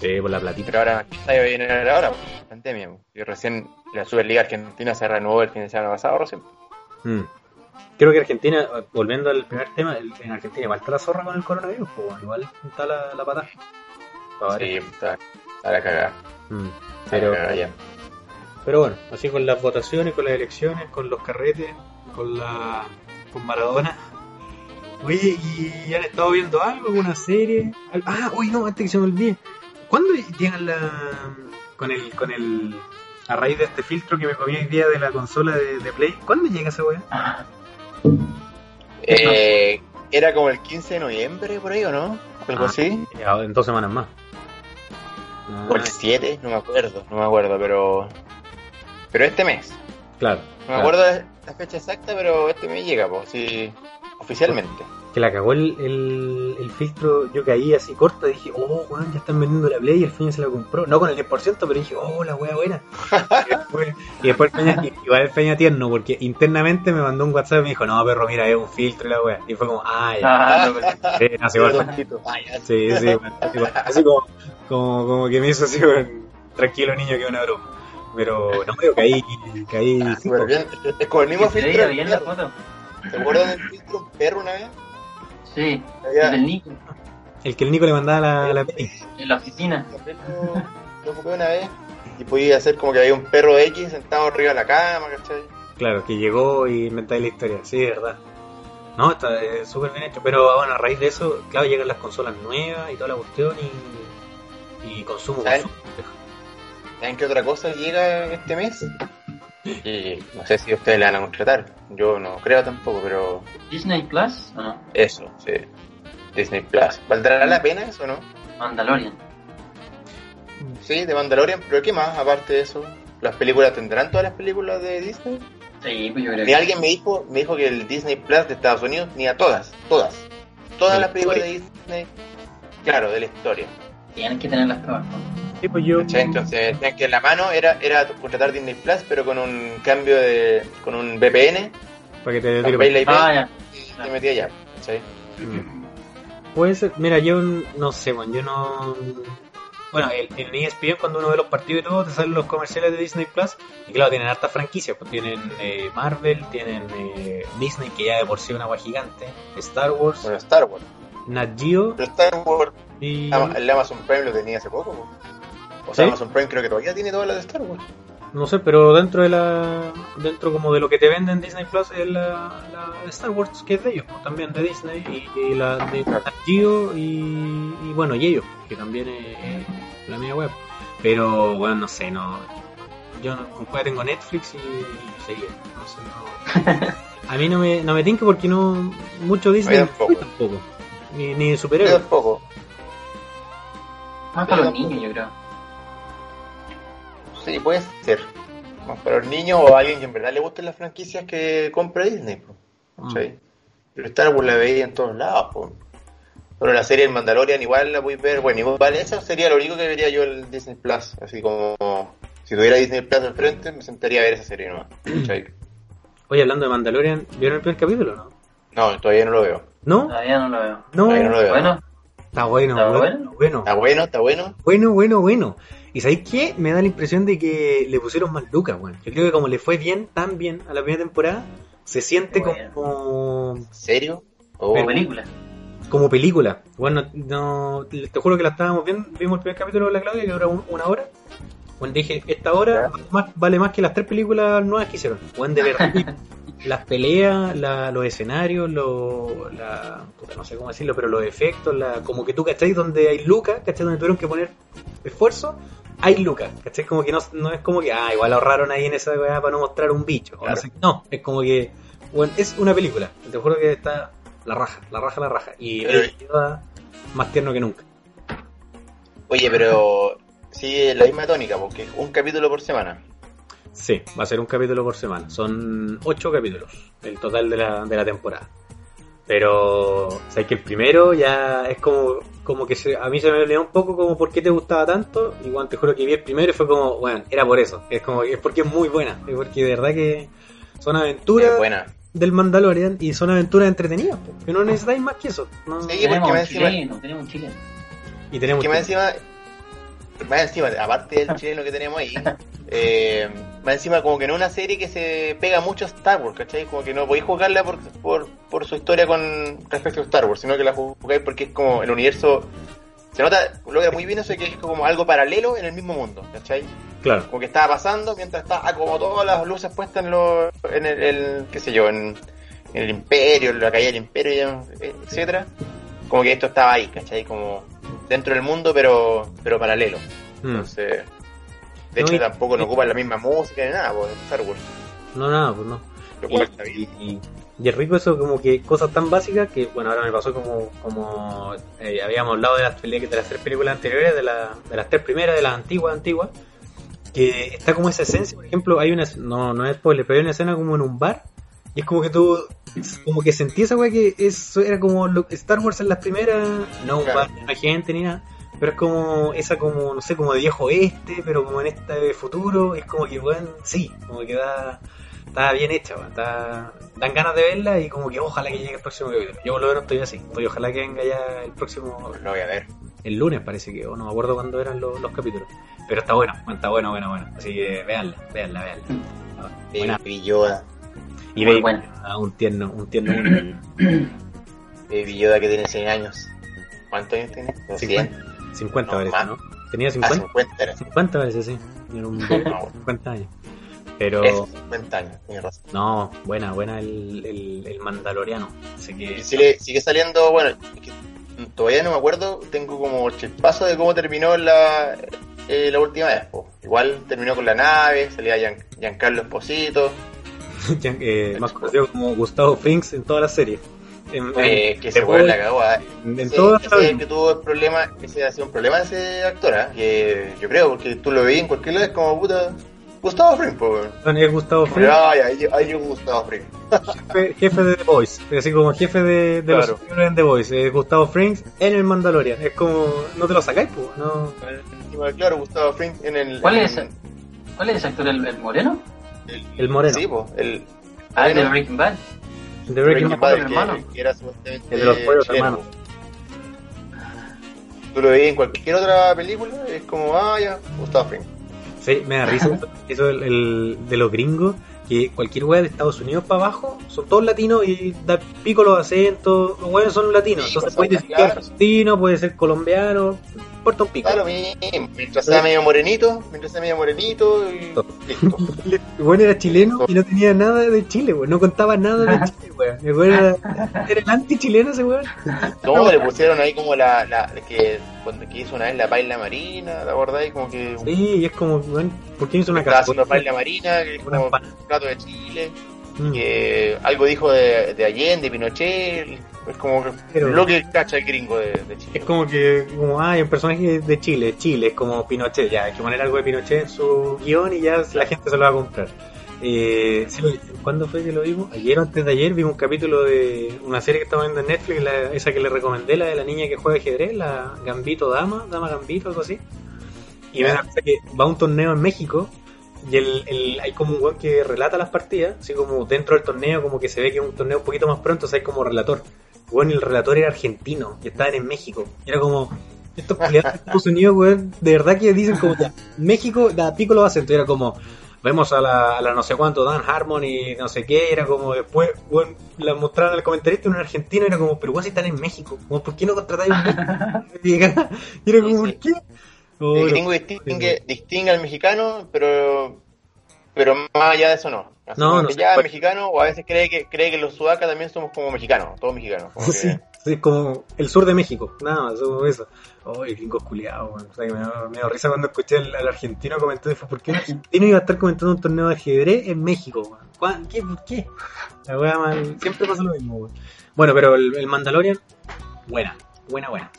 Sí, por la platita. Pero ahora, ¿qué estadio viene ahora? Pues, pandemia, pues. Y recién la Superliga Argentina se renovó el fin de semana pasado, recién. Mm. Creo que Argentina, volviendo al primer tema, en Argentina igual está la zorra con el coronavirus, pues, bueno, igual está la, la patada. Pa' Sí, está, está la cagada. Mm. Pero, ya. pero bueno, así con las votaciones, con las elecciones, con los carretes, con la con Maradona. Oye, ¿y han estado viendo algo? ¿Alguna serie? Ah, uy, no, antes que se me olvide. ¿Cuándo llegan la con el con el a raíz de este filtro que me comí hoy día de la consola de, de Play? ¿Cuándo llega esa weá? Eh, era como el 15 de noviembre, por ahí, ¿o no? Algo Ah. así. En dos semanas más. Ah, O el 7, no me acuerdo, no me acuerdo, pero. Pero este mes. claro. No me claro. acuerdo la fecha exacta, pero este mes llega, pues, sí, oficialmente. Que la cagó el, el, el filtro, yo caí así corto y dije, oh, weón, ya están vendiendo la Play y el Feña se la compró. No con el 10%, pero dije, oh, la wea buena. y después, y después el Feña, igual el Feña tierno, porque internamente me mandó un WhatsApp y me dijo, no, perro, mira, es un filtro y la wea. Y fue como, ah, ya. Ah, no, Sí, no, sí. Ah, sí, sí, bueno, así como- como, como, que me hizo así, weón, tranquilo niño, que una broma. Pero no, yo caí, caí. Ah, súper bien. Es como el mismo ¿Se filtro. bien la foto? ¿Se acuerdan del filtro un perro una vez? Sí, el del Nico, El que el Nico le mandaba la, la Play. en la oficina. Lo, lo ocupé una vez y podía hacer como que había un perro X sentado arriba de la cama, ¿cachai? Claro, que llegó y inventáis la historia, sí, de verdad. No, está eh, súper bien hecho, pero bueno, a raíz de eso, claro, llegan las consolas nuevas y toda la cuestión y, y consumo, ¿Saben? consumo. ¿Saben qué otra cosa llega este mes? Y no sé si ustedes la van a contratar. Yo no creo tampoco, pero Disney Plus, ¿o no? eso, sí. Disney Plus. ¿Valdrá la pena eso o no? Mandalorian. Sí, de Mandalorian, pero ¿qué más aparte de eso? ¿Las películas tendrán todas las películas de Disney? Sí, pues yo creo Ni que. alguien me dijo, me dijo que el Disney Plus de Estados Unidos tenía todas, todas. Todas De las películas de. Disney, claro, de la historia. Tienen que tener las pruebas. ¿no? Sí, pues yo. ¿cachai? Entonces, que en la mano era, era contratar Disney Plus, pero con un cambio de. con un VPN, Para que te tire. la IP Ah, ya. y te metía allá. ¿cachai? Puede ser, mira, yo no sé, bueno, yo no. Bueno, el- en ESPN cuando uno ve los partidos y todo, te salen los comerciales de Disney Plus. Y claro, tienen hartas franquicias, pues tienen eh, Marvel, tienen eh, Disney, que ya de por sí es una agua gigante, Star Wars, Bueno, Star Wars. Nat Geo Pero Star Wars, y. El Amazon Prime lo tenía hace poco. po. O ¿Sí? sea, Amazon Prime creo que todavía tiene todas las de Star Wars. No sé, pero dentro de la. Dentro como de lo que te venden Disney Plus es la, la Star Wars, que es de ellos, pues, también de Disney, y, y la de Geo, y, y bueno, y ellos, que también es eh, la media web. Pero bueno, no sé, no. Yo no, tengo Netflix y, y no sé, no. A mí no me, no me tinca porque no. Mucho Disney tampoco. tampoco. Ni, ni superhéroes. tampoco. Más para los niños, yo creo. Sí, puede ser. Más para los niños o a alguien que en verdad le gusten las franquicias que compra Disney. ¿cachai? Pero Star Wars la veía en todos lados. po. Pero la serie El Mandalorian igual la voy a ver. Bueno, igual eso sería lo único que vería yo el Disney Plus. Así como si tuviera Disney Plus al frente, me sentaría a ver esa serie nomás. ¿cachai? Oye, hablando de Mandalorian, ¿vieron el primer capítulo no? No, todavía no lo veo. ¿No? Todavía no lo veo. No. Todavía no lo veo. Bueno, Está bueno, ¿Está bueno? bueno. Está bueno, está bueno. Bueno, bueno, bueno. ¿Y sabéis qué? Me da la impresión de que le pusieron más lucas, weón. Yo creo que como le fue bien, tan bien a la primera temporada, se siente Bueno. como, ¿En serio? Oh, como película. como película. Bueno, no, te juro que la estábamos viendo, vimos el primer capítulo de la Claudia que dura un- una hora. Bueno, dije, esta hora más, vale más que las tres películas nuevas que hicieron. Bueno, de verdad. las peleas, la- los escenarios, lo, la, no sé cómo decirlo, pero los efectos, la, como que tú, ¿cachai? Donde hay lucas, ¿cachai? Donde tuvieron que poner esfuerzo, hay lucas, ¿cachai? Como que no, no es como que, ah, igual ahorraron ahí en esa weá para no mostrar un bicho. no, Claro. sé. no, es como que, bueno, es una película. Te juro que está la raja, la raja, la raja. Y Yoda más tierno que nunca. Oye, pero sigue la misma tónica, porque es un capítulo por semana. Sí, va a ser un capítulo por semana. Son ocho capítulos, el total de la, de la temporada. Pero, o sea, que el primero ya es como, como que se- a mí se me olvidó un poco como por qué te gustaba tanto. Y cuando te juro que vi el primero y fue como, bueno, era por eso. Es como, es porque es muy buena. Es porque de verdad que son aventuras Es buena. del Mandalorian y son aventuras entretenidas. Que no necesitáis más que eso. No- Sí, tenemos porque un más encima- chileno, tenemos un chileno. Y tenemos que más tiempo. encima, más encima, aparte del chileno que tenemos ahí, eh, más encima como que no es una serie que se pega mucho a Star Wars, ¿cachai? Como que no podéis jugarla por, por, por su historia con respecto a Star Wars, sino que la jugáis porque es como el universo... Se nota, logra muy bien eso de que es como algo paralelo en el mismo mundo, ¿cachai? Claro. Como que estaba pasando mientras está como todas las luces puestas en, lo, en el, el- qué sé yo, en, en el imperio, en la caída del imperio, etcétera. Como que esto estaba ahí, ¿cachai? Como dentro del mundo, pero pero paralelo. Mm. Entonces, de No, hecho y- tampoco no ocupan la misma música ni nada, pues, Star Wars. No, nada, pues no. Lo cual está bien. Y, y es rico eso, como que cosas tan básicas que, bueno, ahora me pasó como, como eh, habíamos hablado de las, de las tres películas anteriores, de, la, de las tres primeras, de las antiguas, antiguas, que está como esa esencia, por ejemplo, hay una, no, no es spoiler, pero hay una escena como en un bar, y es como que tú, como que sentí esa weá que eso era como lo- Star Wars en las primeras, no un Claro. bar, no hay gente ni nada. Pero es como esa como, no sé, como de viejo oeste, pero como en este futuro, es como que, bueno, sí, como que da, está bien hecha, weón, está, dan ganas de verla y como que ojalá que llegue el próximo capítulo. Yo por lo menos estoy así, estoy ojalá que venga ya el próximo, Lo voy a ver. el lunes parece que, o no me acuerdo cuándo eran los, los capítulos. Pero está bueno, está bueno, bueno, bueno. Así que veanla, veanla, veanla. Buena. Yoda. Y Muy Baby, buena. ah, un tierno, un tierno. Baby Yoda que tiene 100 años. ¿Cuántos años tiene? ¿Como 100? 50 No, parece. ¿no? Tenía Ah, 50, 50 era. 50 parece, sí. Era un No, 50 años. Pero, es 50 años, tienes razón. no, buena, buena el, el, el Mandaloriano. Así que, sigue, sigue saliendo, bueno, es que todavía no me acuerdo, tengo como chispazo de cómo terminó la, eh, la última vez. po. Igual terminó con la nave, salía Gian, Giancarlo Esposito. eh, más conocido como Gustavo Finks en todas las series. En, Que, se fue la ah. en, en Ese- todo ese es el que tuvo el problema, ese ha sido un problema de ese actor, ¿ah? que yo creo, porque tú lo veías en cualquier es como puta. Gustavo Fring, po, weón. es Gustavo Fring, Ay, ay, ay, Gustavo Fring. jefe, jefe de The Boys, así como jefe de, de Claro. los en The Boys, eh, Gustavo Frings en el Mandalorian. Es como, no te lo sacáis, pues, no. Claro, Gustavo Fring en el. ¿Cuál en- es ese? ¿Cuál es ese actor? ¿El, el moreno? El moreno, Sí, po, el. Ah, el de Breaking Bad. De Breaking Bad. Que- que era supuestamente El de los pollos hermanos. Tú lo veías en cualquier otra película, es como, ah, ya, Gustavo Fring. Sí, me da risa eso el, el- de los gringos, que cualquier weá de Estados Unidos para abajo son todos latinos y da pico los acentos, los weones son latinos, Sí, entonces puede decir que claro. es argentino, puede ser colombiano, importa un pico. Mismo, mientras sea medio morenito, mientras sea medio morenito, y listo. El weón era chileno y no tenía nada de Chile, weón, no contaba nada de Chile, weón. El weón era, era el anti-chileno ese weón. ¿Cómo le pusieron ahí como la, la que cuando que hizo una vez la paila marina, la verdad? Y como que Sí, y es como, weón, ¿por qué no hizo una estaba haciendo paila marina, que es Una como un plato de Chile, Mm. que algo dijo de, de Allende, Pinochet, es como que Pero- lo que cacha el gringo de, de Chile. Es como que, como, ah, hay un personaje de Chile, Chile, es como Pinochet, ya, hay que poner algo de Pinochet en su guion y ya la gente se lo va a comprar. Eh, ¿Cuándo fue que lo vimos? Ayer o antes de ayer vimos un capítulo de una serie que estaba viendo en Netflix, la- esa que le recomendé, la de la niña que juega ajedrez, la Gambito Dama, Dama Gambito, algo así. Y me da que va a un torneo en México y el, el- hay como un weón que relata las partidas, así como dentro del torneo, como que se ve que es un torneo un poquito más pronto, o sea, hay como relator. Bueno, el relator era argentino y estaban en México. Y era como, estos culiados de Estados Unidos, weón, de verdad que dicen como, ya, México, da pico lo hacen. Entonces era como, vemos a la, a la no sé cuánto, Dan Harmon y no sé qué, y era como después, weón, la mostraron al comentarista en argentino, y era como, pero weón, si están en México, weón, ¿por qué no contratáis un México? Y era como, ¿por qué? Oh, el gringo distingue, distingue al mexicano, pero pero más allá de eso no. Así No, no ya es pues- mexicano, o a veces cree que cree que los sudacas también somos como mexicanos, todos mexicanos. como que- Sí, sí, como el sur de México, nada más, como eso. Ay, gringos culiados, weón. O sea, me, me dio risa cuando escuché al, al argentino comentar, fue, ¿por qué un argentino iba a estar comentando un torneo de ajedrez en México, ¿Qué? ¿Por qué? La wea mal, siempre pasa lo mismo, weón. Bueno, pero el, el Mandalorian, buena, buena, buena.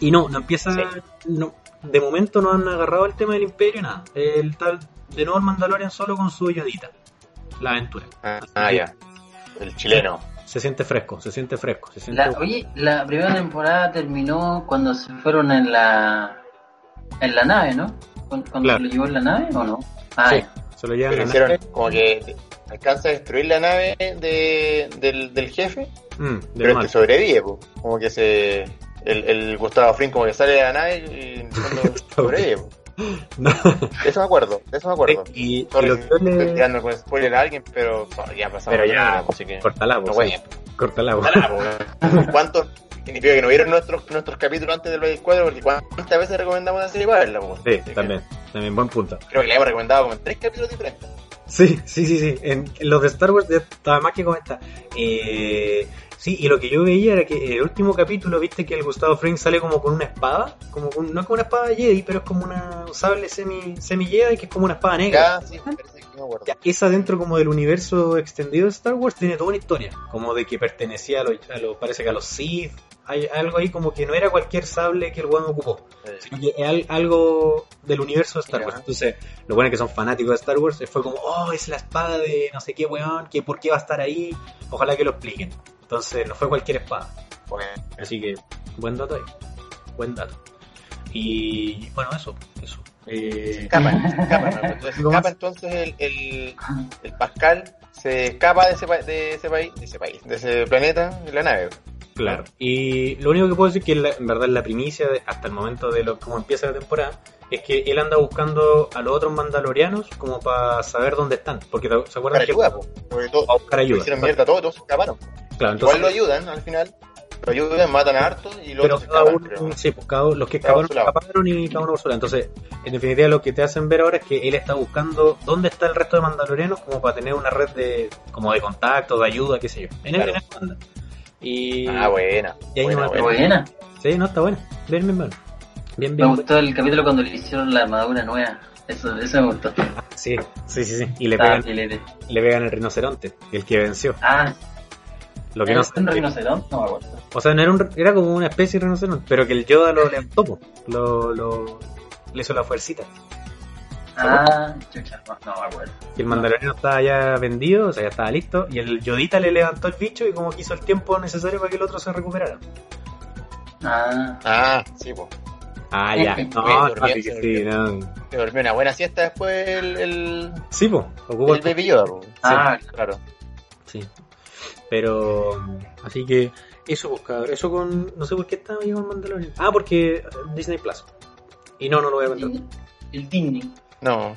Y no, no empieza, Sí. no, de momento no han agarrado el tema del imperio, nada. El tal, de nuevo el Mandalorian solo con su yodita, la aventura. Ah, ah, ya. El chileno. Se siente fresco, se siente fresco, se siente... La, oye, la primera temporada terminó cuando se fueron en la en la nave, ¿no? Cuando, cuando Claro. se lo llevó en la nave o no? Ah, Sí, ya. se lo llevan a la hicieron como que alcanza a destruir la nave de, del, del jefe, Mm, del pero mal. este sobrevive, po. como que se el, el Gustavo Fring como que sale de la nave y po. No. De eso me acuerdo, de eso me acuerdo. Y, y Sorry, lo si que yo estoy le... tirando con spoiler a alguien, pero ya pasamos. Pero ya, así que... Cortala, No, pues, sí. Cortala, pues. Po. ¿Cuántos? Significa que no vieron nuestros, nuestros capítulos antes del Blade 4 porque cuántas veces recomendamos la serie para verla, po? Sí, Así que también. También, buen punto. Creo que la hemos recomendado como en tres capítulos diferentes. Sí, sí, sí, sí. En, en los de Star Wars ya estaba más que comenta. Eh, sí, y lo que yo veía era que el último capítulo, viste que el Gustavo Fring sale como con una espada, como con- no es como una espada Jedi, pero es como una un sable semi, semi Jedi que es como una espada negra. Acá sí, parece que no me acuerdo. Ya, esa dentro como del universo extendido de Star Wars tiene toda una historia, como de que pertenecía a los, a los- parece que a los Sith, hay algo ahí como que no era cualquier sable que el weón ocupó, Eh, sino que es al- algo del universo de Star. Wars. Entonces, los buenos que son fanáticos de Star Wars fue como, oh, es la espada de no sé qué weón, que por qué va a estar ahí, ojalá que lo expliquen. Entonces, no fue cualquier espada. bueno, Así que, buen dato ahí, buen dato. Y bueno, eso, eso. Eh, escapa, escapa, ¿no? Entonces, escapa el, el, el Pascal, se escapa de ese, pa- de ese país, de ese país, de ese planeta, en la nave. Claro. Y lo único que puedo decir que en, la- en verdad la primicia de- hasta el momento de lo cómo empieza la temporada es que él anda buscando a los otros mandalorianos como para saber dónde están. Porque se acuerdan Para que ayuda, po. Sobre todo, va a buscar ayuda. hicieron mierda todos, todos se escaparon. Claro, Igual entonces, lo ayudan al final, lo ayudan, matan a harto y los pero se cada escapan, uno, creo. sí, pues cada los que escaparon, escaparon y cada uno por su lado. Entonces, en definitiva lo que te hacen ver ahora es que él está buscando dónde está el resto de mandalorianos como para tener una red de como de contacto, de ayuda, qué sé yo. En, el- en anda. Y, Ah, buena. Y ahí buena, no me buena. buena. sí, no, está bueno. Bien, bien, bien. Bien, Me bien. gustó el capítulo cuando le hicieron la armadura nueva. Eso, eso me gustó. Sí, sí, sí, sí. Y le Estaba pegan, le pegan el rinoceronte, el que venció. Ah, Lo que no ¿Es un rinoceronte? No me acuerdo. O sea, no era, un, era como una especie de rinoceronte, pero que el Yoda lo levantó, lo, lo, le hizo la fuercita. Ah, chucha, no, no me acuerdo. Y el mandarinero estaba ya vendido, o sea, ya estaba listo, y el Yodita le levantó el bicho y como que hizo el tiempo necesario para que el otro se recuperara. Ah, Ah, sí, pues. Ah, ya. Se No, no, durmió, que sí, no. Se durmió una buena siesta después el, el, Sí, ocupó el Baby Yoda, po. Ah, claro. Sí. Pero, así que, eso, pues, cabrón. Eso con. No sé por qué estaba yo con Mandalorian. Ah, porque Disney Plus. Y no, no lo voy a contar. el Disney. No, no,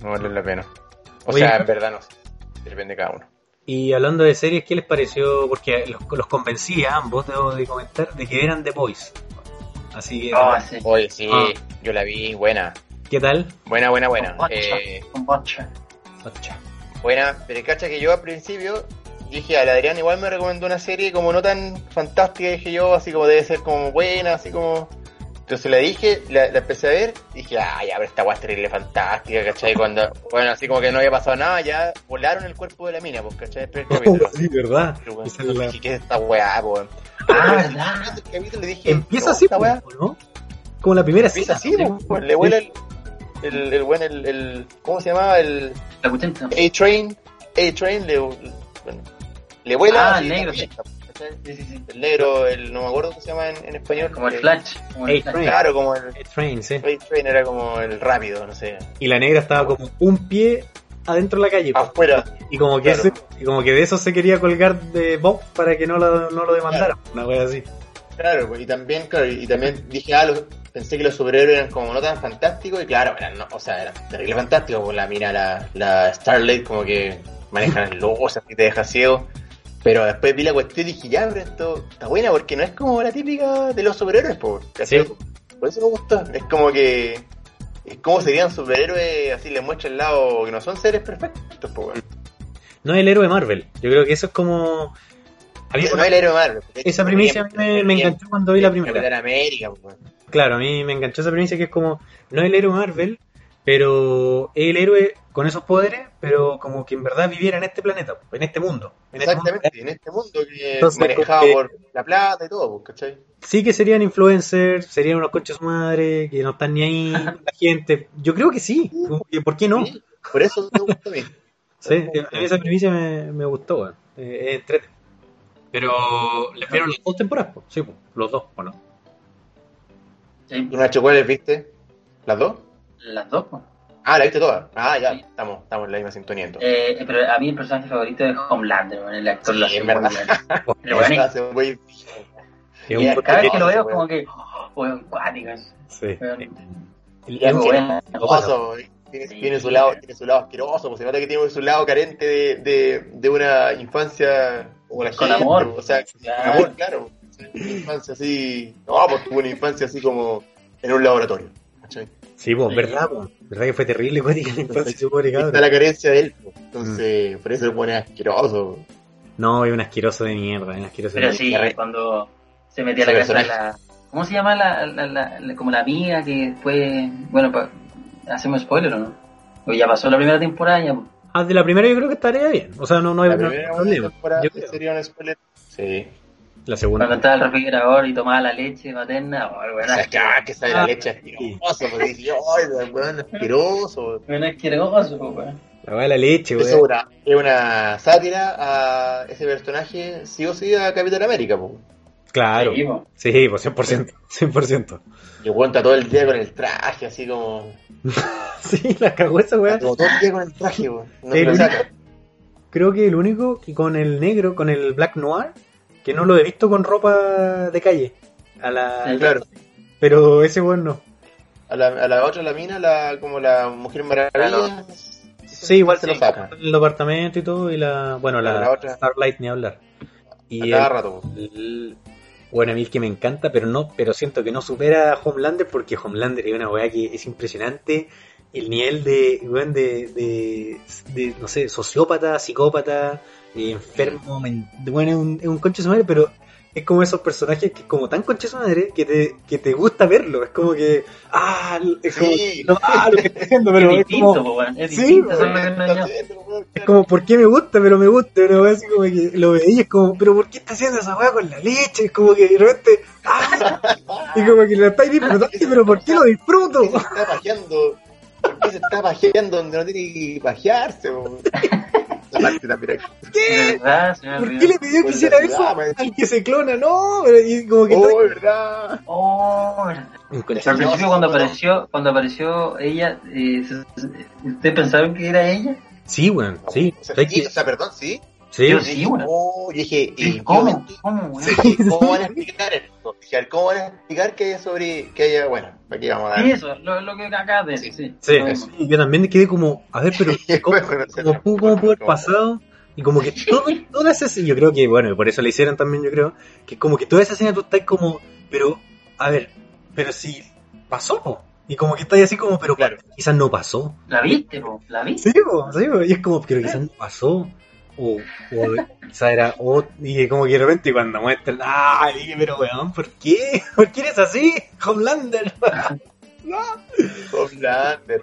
no vale la pena. O Oye. sea, en verdad no sé. Depende de cada uno. Y hablando de series, ¿qué les pareció? Porque los, los convencí a ambos, debo de comentar, de que eran The Boys. Así que, Ah, sí. Oye, sí, Ah. yo la vi, buena. ¿qué tal? Buena, buena, buena. Con bocha, Eh, con bocha. buena, pero cacha que yo al principio dije, al Adrián igual me recomendó una serie como no tan fantástica, dije yo, así como debe ser como buena, así como... Entonces la dije, la, la empecé a ver, dije, ah, ya, pero esta guay es terrible, fantástica, ¿cachai? Cuando, bueno, así como que no había pasado nada, ya volaron el cuerpo de la mina, pues, ¿cachai? Pero el capítulo. sí, ¿verdad? Pero, Esa es la- dije, ¿qué es esta weá, weón? Ah, ¿verdad? El capítulo le dije, Empieza "No, así, esta weá ¿no? Como la primera Empieza cita. así, pues, le vuela el, el, el, buen, el, el, ¿cómo se llamaba? El La cuestión. A-Train, A-Train le, bueno, le vuela Ah, negro, la sí. Fiesta, ¿cachai? Sí, sí, sí. el negro, el, no me acuerdo cómo se llama en, en español. Como el Flash. Como el Flash. Claro, como el Train, sí. A-Train era como el rápido, no sé, Y la negra estaba como un pie adentro de la calle. pues. afuera. Y como que Claro. ese- y como que de eso se quería colgar de Bob para que no lo, no lo demandaran. Una wea así. Claro, pues, y también, claro, y también dije, ah, los- pensé que los superhéroes eran como no tan fantásticos, y claro, eran, no, o sea, eran terrible fantásticos, pues la mina, la, la Starlight, como que manejan luz, así te deja ciego. Pero después vi la cuestión y dije, ya, pero esto está buena, porque no es como la típica de los superhéroes, ¿cachai? Sí. Por eso me gustó, es como que, es como serían superhéroes, así les muestra el lado que no son seres perfectos, weón. No es el héroe Marvel. Yo creo que eso es como. a mí- No es el héroe Marvel. esa primicia a mí me, me enganchó cuando vi la primera. América, weón. Claro, a mí me enganchó esa premisa que es como, no es el héroe Marvel, pero es el héroe con esos poderes, pero como que en verdad viviera en este planeta, en este mundo. En este mundo. Exactamente, en este mundo que Entonces, manejado que- por la plata y todo, pues, ¿cachai? Sí que serían influencers, serían unos conchos madre, que no están ni ahí la gente. Yo creo que sí, ¿por qué no? Sí, por eso me gusta a mí. Sí, a mí esa premisa me, me gustó, weón. Eh. Pero le vieron las dos temporadas, po? sí, po, los dos, ¿o no? Sí, ¿Y Nacho, cuáles viste? ¿Las dos? Las dos, pues. Ah, la viste todas. Ah, ya, Sí. estamos, estamos en la misma sintonía entonces. Eh, pero a mí el personaje favorito es Homelander, el actor Sí, lo hace es muy verdad. bien. Pero bueno, cada vez que lo veo como que, oh, weón, cuático. Sí. Es bueno. tiene, Sí. tiene su lado, tiene su lado asqueroso, pues se nota que tiene su lado carente de, de, de una infancia como la Con gente, amor. o sea, Claro. con amor, claro. Una infancia así, no, pues tuvo una infancia así como en un laboratorio. ¿cachai? Sí, pues, verdad, po. verdad que fue terrible, la infancia, su pobre Ahí está cabrón. la carencia de él, pues. entonces Mm. por eso el pone asqueroso. No, es un asqueroso de mierda, es un asqueroso de Pero mierda. sí, cuando se metía a la casa de la... ¿Cómo se llama la, la, la- la- como la amiga que fue... Bueno, pa- ¿hacemos spoiler o no? Pues ya pasó la primera temporada, ya... pues. Ah, de la primera yo creo que estaría bien. O sea, no, no hay, La no problema. temporada Yo creo. sería un spoiler. Sí. La Cuando segunda. estaba el refrigerador y tomaba la leche materna, oh, O bueno, sea, que, ah, que sale la leche asqueroso, porque dije, ay, weón, asqueroso. bueno, asqueroso, pues, weón. La va de la leche, Eso es weón. una, es una sátira a ese personaje, sí o sí, a Capitán América, po. Claro. Sí, pues 100%. 100%. Y aguanta todo el día con el traje, así como. Sí, la cagó esa weón. Todo el día con el traje, po. No El lo único- saca. Creo que el único que con el negro, con el Black Noir, que no lo he visto con ropa de calle. A la... Sí. Claro. Pero ese weón no. A la, a la otra, la mina, la, como la Mujer Maravilla. Sí, igual se se lo saca. En el apartamento y todo, y la. Bueno, la, La otra. Starlight ni hablar. A Y cada el- rato, po. el- bueno, a mí el que me encanta, pero no, pero siento que no supera a Homelander porque Homelander es una weá que es impresionante. El nivel de, weón, de, de, de, no sé, sociópata, psicópata, eh, enfermo, men- bueno, es un, es un concho de su madre, pero es como esos personajes que es como tan concha su madre que te, que te gusta verlo. Es como que, ah, es como, Sí. no, ah, lo que estoy haciendo, pero es es distinto, como. Es Sí, distinto, es como, ¿por qué me gusta? Pero me gusta, pero así como que lo veía y es como, pero ¿por qué está haciendo esa weá con la leche? Es como que de repente, ah, y como que lo estáis disfrutando, pero ¿por qué lo disfruto? ¿Por qué se está pajeando? ¿Por qué se está pajeando donde no tiene que pajearse? parte también ¿Qué? Verdad, ¿Por qué le pidió que Pues hiciera eso al que se clona? No, pero y como que Oh, ¿verdad? Oh, verdad. Al principio cuando apareció, cuando apareció ella, eh, ¿ustedes pensaron que era ella? Sí, weón, sí. O sea, ¿sabes sí, qué? o sea, perdón, sí. Sí, Yo sí, weón. Oh, yo dije, ¿y ¿Cómo? ¿Cómo, weón? Sí, ¿Cómo van a explicar esto? ¿cómo van a explicar que haya sobre, que haya, bueno, aquí vamos a dar. Sí, eso, lo, lo que acabas de decir, sí. Sí, yo también quedé como, a ver, pero ¿cómo, cómo pudo, cómo pudo haber pasado? Y como que todo, toda esa escena, yo creo que, bueno, por eso le hicieron también, yo creo, que como que toda esa escena tú estás como, pero, a ver, pero si pasó, po. y como que estás así como, pero Claro. quizás no pasó. ¿La viste, po? ¿La viste? Sí, po, sí, po, y es como, pero quizás no pasó. O, o quizás era, o, y como que de repente cuando muestran, ah, dije, pero weón, ¿por qué? ¿Por qué eres así? Homelander. no. Homelander.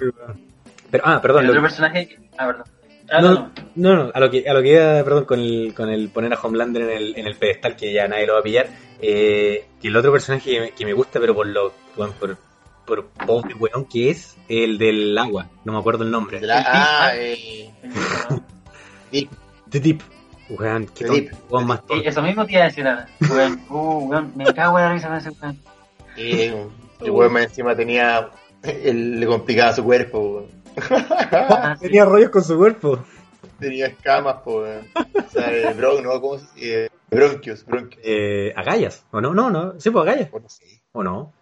Pero, ah, perdón, El otro personaje. que- Ah, perdón. Ah, No, no, no. No, a lo que, a lo que iba, perdón, con el, con el poner a Homelander en el, en el pedestal, que ya nadie lo va a pillar, eh, que el otro personaje que me, que me gusta, pero por lo, weón, por, por pobre weón que es, el del agua, no me acuerdo el nombre. La- El ah, eh. The Deep. Weón, qué The Deep. weón más Sí, tonto. eso mismo te iba a decir ahora. Weón, uh, weón, me cago en la risa con ese weón. Y el weón encima tenía. El, le complicaba su cuerpo, weón. Ah, sí. Tenía rollos con su cuerpo. tenía escamas, po, weón. O sea, el bron, ¿no? ¿Cómo se eh, Bronquios, bronquios. Eh, agallas, ¿o no? No, no, sí, pues agallas, Bueno, sí. ¿o no?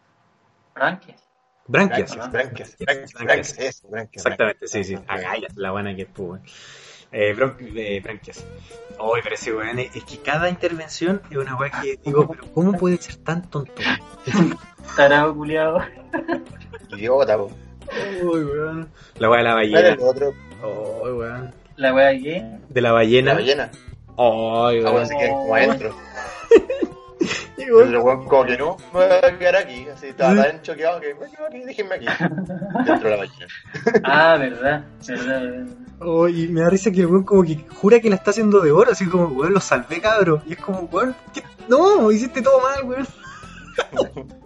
Branquias. Branquias. Branquias, branquias, branquias, Branquias. branquias, eso, branquias. Exactamente, sí, sí. Agallas, la buena que es, pues, weón. Eh, bron- eh, pero ese weón, es es que cada intervención es una weá que digo, pero ¿cómo puede ser tan tonto? Tarado culiado. Idiota, po. Uy, weón. La weá de la ¿Cuál era ballena. el otro? Uy, weón. La wea que. De la La ballena. ballena. Ay, Ah, bueno, weón. se queda como adentro. El weón, como que no, me voy a quedar aquí. Así, estaba tan choqueado que, bueno, aquí, déjenme aquí. Dentro de la ballena. Ah, verdad. Verdad, verdad. Oh, y me da risa que el weón como que jura que la está haciendo de oro, así como, weón, lo salvé, cabro. Y es como, weón, ¿qué? no, hiciste todo mal, weón.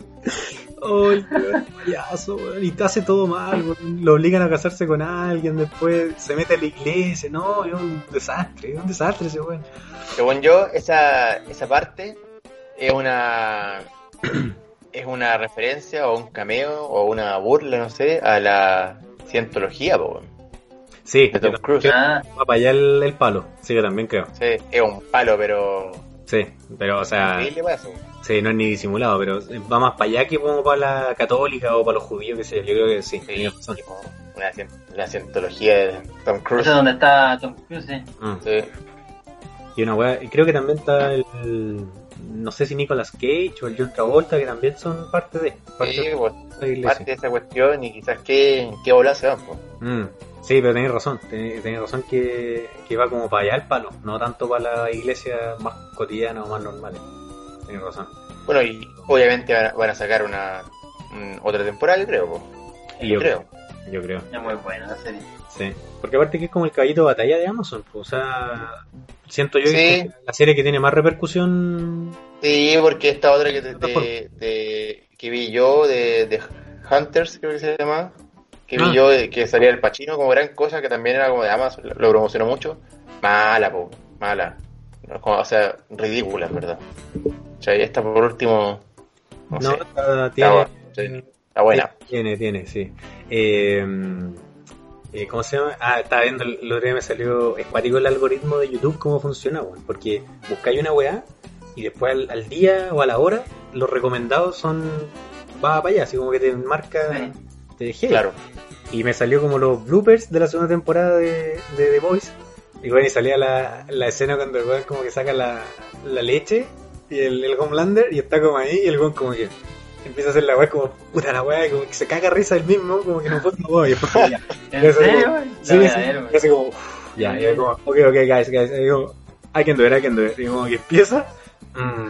Ay, weón, payaso, weón. Y te hace todo mal, weón. Lo obligan a casarse con alguien, después se mete a la iglesia. No, es un desastre, es un desastre ese weón. Según yo, esa, esa parte es una es una referencia o un cameo o una burla, no sé, a la cientología, po, weón. Sí, de Tom Cruise. Ah, va para allá el, el palo. Sí, yo también creo. Sí, es un palo, pero Sí, pero, o sea, sí, no es ni disimulado, pero va más para allá que como para la católica o para los judíos, que sé yo. Yo creo que sí, Sí, razón. tipo, una, la cientología de Tom Cruise. es donde está Tom Cruise, eh. Mm. Sí. Y una weá, y creo que también está el, el- no sé si Nicolas Cage o el John Travolta, que también son parte de, parte Sí, de pues, parte de esa cuestión y quizás qué, en qué bola se van, pues. Mm, Sí, pero tenéis razón, tenéis tenéis razón que, que va como para allá el palo, no tanto para la iglesia más cotidiana o más normales. Tenéis razón. Bueno, y obviamente van a, sacar una otra temporada, yo creo. Y Yo yo creo. Yo creo, Es muy buena la serie. sí. Porque aparte que es como el caballito de batalla de Amazon, pues, o sea, siento yo Sí. que es la serie que tiene más repercusión. Sí, porque esta otra que, te- de- de- que vi yo de, de Hunters, creo que se llama, que vi Ah. yo de, que salía el Pachino como gran cosa, que también era como de Amazon, lo, lo promocionó mucho. Mala, po, mala. Como- o sea, ridícula, en verdad. O sea, y esta por último, no, No, sé, está- tiene, bueno, está buena. Tiene, tiene, sí. Eh, eh, ¿Cómo se llama? Ah, estaba viendo, el otro día me salió escuático el algoritmo de YouTube, cómo funciona, weón. Porque buscáis una weá y después al, al día o a la hora, los recomendados son. Va para allá, así como que te marca. Sí. Te dejé. Claro. Y me salió como los bloopers de la segunda temporada de, de The Voice. Y bueno, y salía la, la escena cuando el weón como que saca la, la leche y el, el Homelander y está como ahí y el weón como que empieza a hacer la weá como puta la weá, y como que se caga risa el mismo, como que no puedo, no y como ya. ¿En Eso serio? como- Sí, voy sí, y como, uff, ya, y yo como, ok, ok, guys, guys, y digo, I can do it, I can do it, y como que empieza, Mm.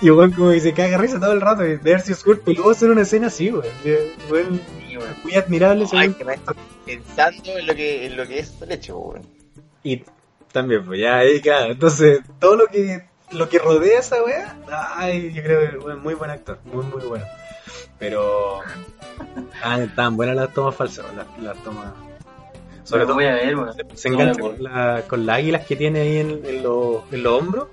Y weón como que se caga risa todo el rato. y De haber sido súper peludo hacer una escena así, weón. Weón. Muy admirable ese Ay, weón. que me estoy pensando en lo que, en lo que es el hecho, weón. Y también, pues ya ahí, claro. Entonces, todo lo que lo que rodea a esa weá, ay, yo creo que weón, muy buen actor, muy, muy bueno. Pero, ah, estaban buenas las tomas falsas, las, las tomas. Sobre todo, voy a ver, se, se No engancha con, la- con las águilas que tiene ahí en, en, los- en los hombros.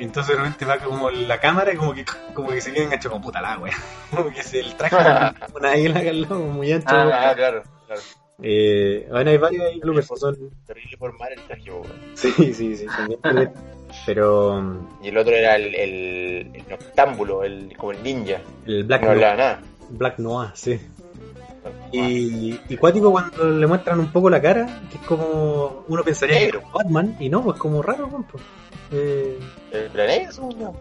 Y entonces realmente va como la cámara y como que, como que se queda enganchado como puta la wea. Como que se el traje una lado, muy ancho. Ah, Ah, claro, claro. Eh, bueno, hay varios ahí bloopers, son Terrible formar el traje, weón. Sí, sí, sí. Pero Y el otro era el, el, el noctámbulo, el, como el ninja. el Black, No Noir, hablaba nada. Black Noir, sí. Y, y cuático cuando le muestran un poco la cara, que es como uno pensaría que era Batman, y no, pues como raro, pues. Eh, ¿El yo?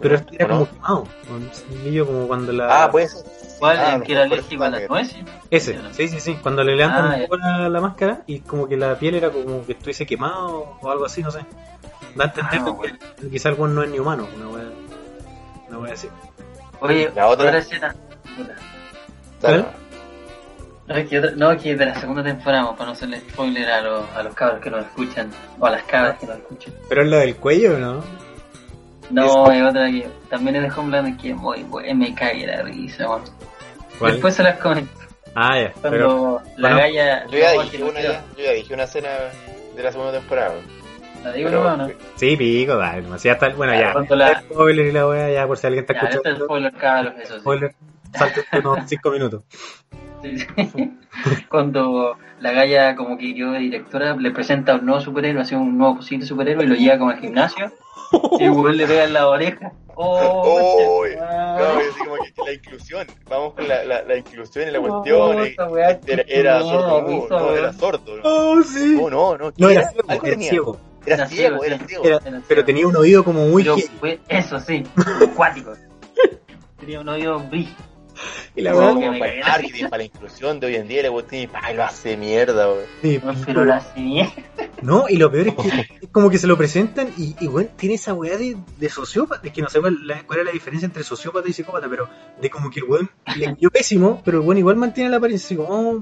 pero este era como quemado, un cilindrillo como cuando la... Ah, puede ser. ¿Cuál? Ah, ¿El que era alérgico a las nueces? Ese, sí, sí, sí, cuando le levantan Ah, un poco la, la máscara y como que la piel era como que estuviese quemado o algo así, no sé. Da a entender Ah, que bueno. quizá algún no es ni humano, una wea, una wea así. Oye, La otra- otra escena. Puta. No, es que, otra- no, es que de la segunda temporada, para no hacerle spoiler a los, a los cabros que nos escuchan, o a las cabras que nos escuchan. Pero es lo del cuello, ¿no? No, hay otra que también es de Homeland que es muy buena, me cague la risa, weón. ¿Cuál? Después se las comento. Ah, ya. Cuando Pero, la bueno, galla. Yo ya dije una ya. Yo ya dije una escena de la segunda temporada. ¿La digo Pero- no? sí, pico, dale. nomás. Ya está, bueno, ya. La- Spoiler y la wea, ya por si alguien está Ya, este es el escuchando. spoiler, cabros, eso sí. Spoiler, salte unos 5 minutos. Cuando la galla como que quedó de directora, le presenta a un nuevo superhéroe, hace un nuevo posible superhéroe y lo lleva como al gimnasio y el le pega en la oreja. ¡Oh! Oh, No, yo así como que la inclusión. Vamos con la, la, la inclusión y la Oh, cuestión. eh, era sordo, no, era sordo. No, Oh, sí. no, no. No, No, ¿qué era ciego, era ciego. Era ciego, era. Era- pero tenía un oído como muy Pero eso sí, acuático. Tenía un oído brillo. Y la verdad, me para el la marketing, para la inclusión de hoy en día, la cuestión y lo hace mierda, weón. sí, No, pero la hace bien. No, y lo peor es que es como que se lo presentan y, y bueno, tiene esa weá de, de sociópata. Es que no sé cuál, la- cuál es la diferencia entre sociópata y psicópata, pero de como que el weón le cayó pésimo, pero el weón igual mantiene la apariencia así como, oh,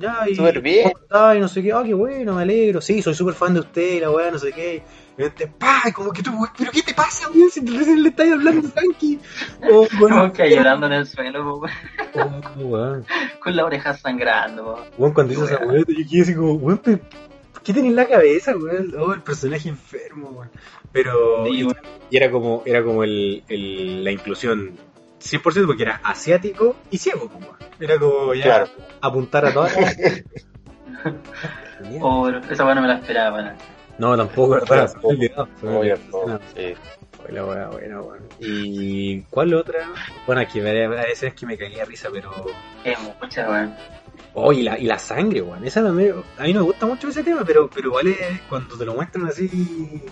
ya, y, Súper bien. y no sé qué, ah, qué bueno, me alegro, sí, soy súper fan de usted, y la weá, no sé qué. Repente, pa, y como que tú, weón, pero ¿qué te pasa, weón? Si recién le estás hablando tranqui. Oh, bueno, Como que llorando en el suelo, oh, weón. con la oreja sangrando. Weón, cuando hizo esa weá, yo quedé así como, weón, ¿qué tenés en la cabeza, weón? Oh, el personaje enfermo, weón. Pero, Sí, y, bueno. y era como, era como el, el- la inclusión 100% porque era asiático y ciego, weón. Era como ya Claro. apuntar a todas las... Oh, esa weá no me la esperaba, weón. No, tampoco, ¿verdad? Sí. Weá buena, weón. ¿Y cuál otra? Bueno, aquí a veces es que me caía risa, pero... Es mucha, weón. Oh, y la, y la sangre, weón. Esa también, a mí no me gusta mucho ese tema, pero, pero igual es cuando te lo muestran así.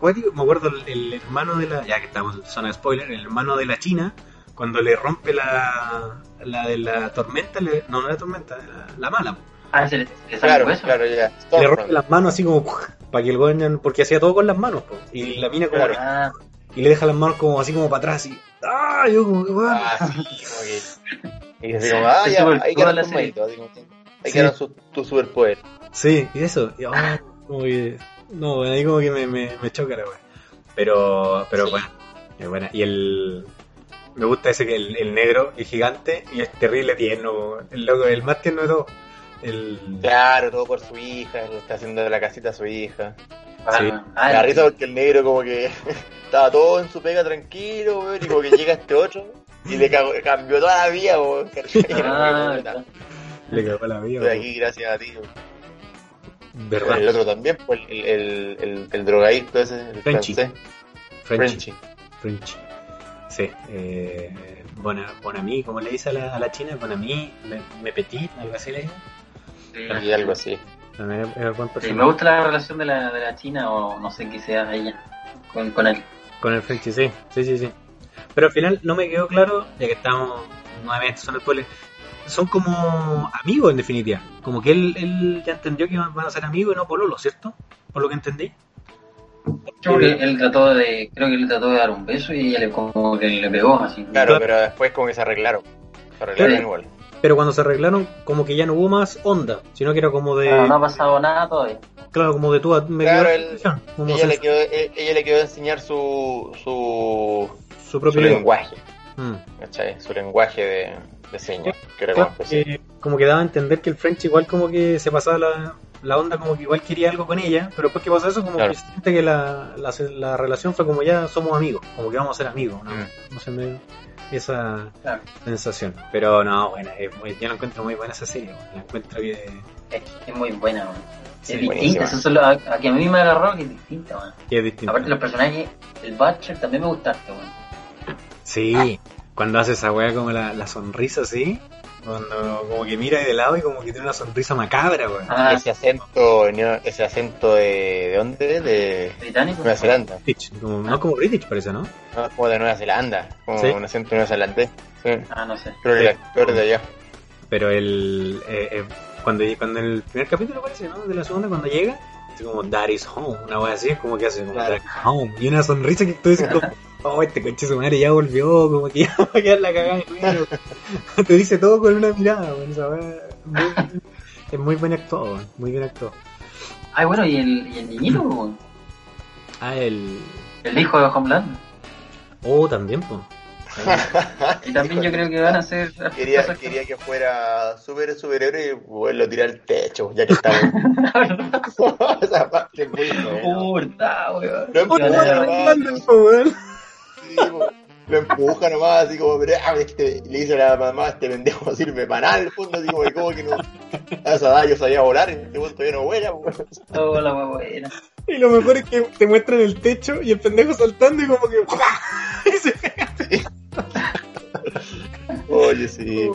cuático. Me acuerdo el, el hermano de la. Ya que estamos en zona de spoiler, el hermano de la China, cuando le rompe la. la de la tormenta, le- no, no la tormenta, la, la mala. Ah, se le, se le sale Claro, hueso. claro, ya. Le rompe las manos así como. para que el weón. porque hacía todo con las manos, po. Y la mina como. Claro. Ah, y le deja las manos como así como para atrás, y. ¡Ah! Yo como que, weón. Ah, sí, que. Y así como, ah, ya, ahí quedaron así como que- Ahí Sí. quedaron su- tu superpoder. Sí, y eso. y, ah, como que, no, ahí como que me, me, me choca la weá. Pero, pero Sí. bueno, es buena. Y el. Me gusta ese que el, el negro es gigante y es terrible tierno. El loco, el más tierno de todo. El. Claro, todo por su hija, le está haciendo la casita a su hija. ah, Sí. ah, Me da risa porque el negro como que estaba todo en su pega tranquilo, weón, y como que llega este otro y le cagó- cambió toda la vida, weón. ah, Estoy Le cagó la vida. aquí gracias a ti. weón. ¿Verdad? El otro también, pues el, el, el, el drogadicto ese, el Frenchy. francés. Frenchy. Frenchy. Frenchy. Sí. Eh, Bona, Bonami, como le dice a la, a la china, Bonami, me, me petit, algo así le dice. Sí. Y algo así. También es, es buen Sí, me gusta la relación de la, de la China o no sé qué sea ella con, con él. Con el Frenchy, sí, sí, sí, sí. Pero al final no me quedó claro, ya que estamos nuevamente son spoilers, son como amigos en definitiva. Como que él, él ya entendió que van a ser amigos y no pololos, ¿cierto? Por lo que entendí. Creo que él trató de, creo que él trató de dar un beso y ella le como que le pegó así. Claro, pero después como que se arreglaron. Se arreglaron Sí. igual. Pero cuando se arreglaron, como que ya no hubo más onda, sino que era como de. Pero no ha pasado nada todavía. Claro, como de tú a medio Claro, él- Ella se- le, quedó, e- ella le quedó a enseñar su, su, su su propio idioma. lenguaje, Mm. ¿cachai? Su lenguaje de, de señas, que era Claro, que como que daba a entender que el French igual como que se pasaba la, la onda como que igual quería algo con ella, pero después que pasó eso como Claro. que siente que la, la, la relación fue como ya somos amigos, como que vamos a ser amigos, ¿no? Mm. No sé, me- esa Claro. sensación. Pero no, bueno, es muy- yo la encuentro muy buena esa serie, bueno, la encuentro que... Es, es muy buena, es distinta, eso es lo, a, a que a mí me agarró que es distinta, man. que es distinta. Aparte los personajes, el Butcher también me gustaste, man. Sí, cuando hace esa weá como la, la sonrisa así, cuando como que mira de lado y como que tiene una sonrisa macabra, weón. Ah, ese acento, ese acento de, ¿de dónde? De británico. Nueva Zelanda. British, como- no como British parece, ¿no? No, como de Nueva Zelanda, como Sí. un acento neozelandés. Sí. Ah, no sé. Creo que Sí. el actor de allá. Pero el eh, eh, cuando, cuando el primer capítulo parece, ¿no? De la segunda, cuando llega, así como That is home, una wea así, es como que hace como Claro. Home. Y una sonrisa que tú dices como, oh, este coche su madre ya volvió, como que ya va a quedar la cagada de. Te dice todo con una mirada, wea muy- es muy bien actuado, weón, muy bien actuado. Ay, bueno, y el, y el niñito. Ah, el... el hijo de Homeland. Oh, también, pues. Y también yo creo que van a ser Quería, que- quería que fuera super superhéroe y pues, lo tiré al techo, ya que estaba. Esa parte es muy buena. Puta, weón. Weón. sí, po. Lo empuja nomás, así como, pero, ah, este, le dice a la mamá, este pendejo no sirve para nada, en el fondo, así como, que como que no, a esa edad yo sabía volar, y este punto todavía no vuela. Oh, la buena. Y lo mejor es que te muestran el techo y el pendejo saltando y como que... y se Oye, sí.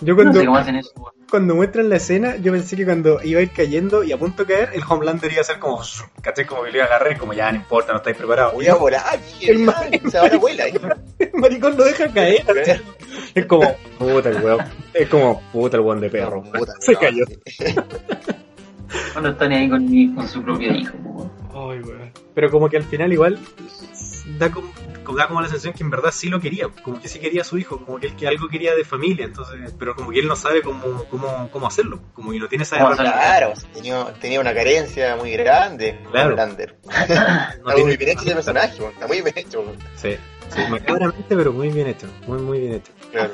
Yo No cuando, sé cómo hacen eso. Cuando muestran la escena, yo pensé que cuando iba a ir cayendo y a punto de caer, el Homelander iba a ser como, ¿cachai? Como que lo iba a agarrar y como ya no importa, no estáis preparados. Voy a volar, El el ma- o sea, ahora vuela. El maricón lo deja caer. Es como, puta el weón. Es como, puta el weón de perro. Puta, Se no, cayó. Cuando están ahí con, mi- con su propio hijo, weón. Ay, weón. Pero como que al final igual da como- da como la sensación que en verdad sí lo quería, como que sí quería a su hijo, como que él que algo quería de familia, entonces, pero como que él no sabe cómo, cómo, cómo hacerlo, como que no tiene esa ¿Cómo herramienta, Claro, tenía, tenía una carencia muy grande, Claro. Homelander. no Está muy tiene- bien hecho ese personaje, está muy bien hecho. Sí, sí, macabramente, pero muy bien hecho, muy muy bien hecho. Claro.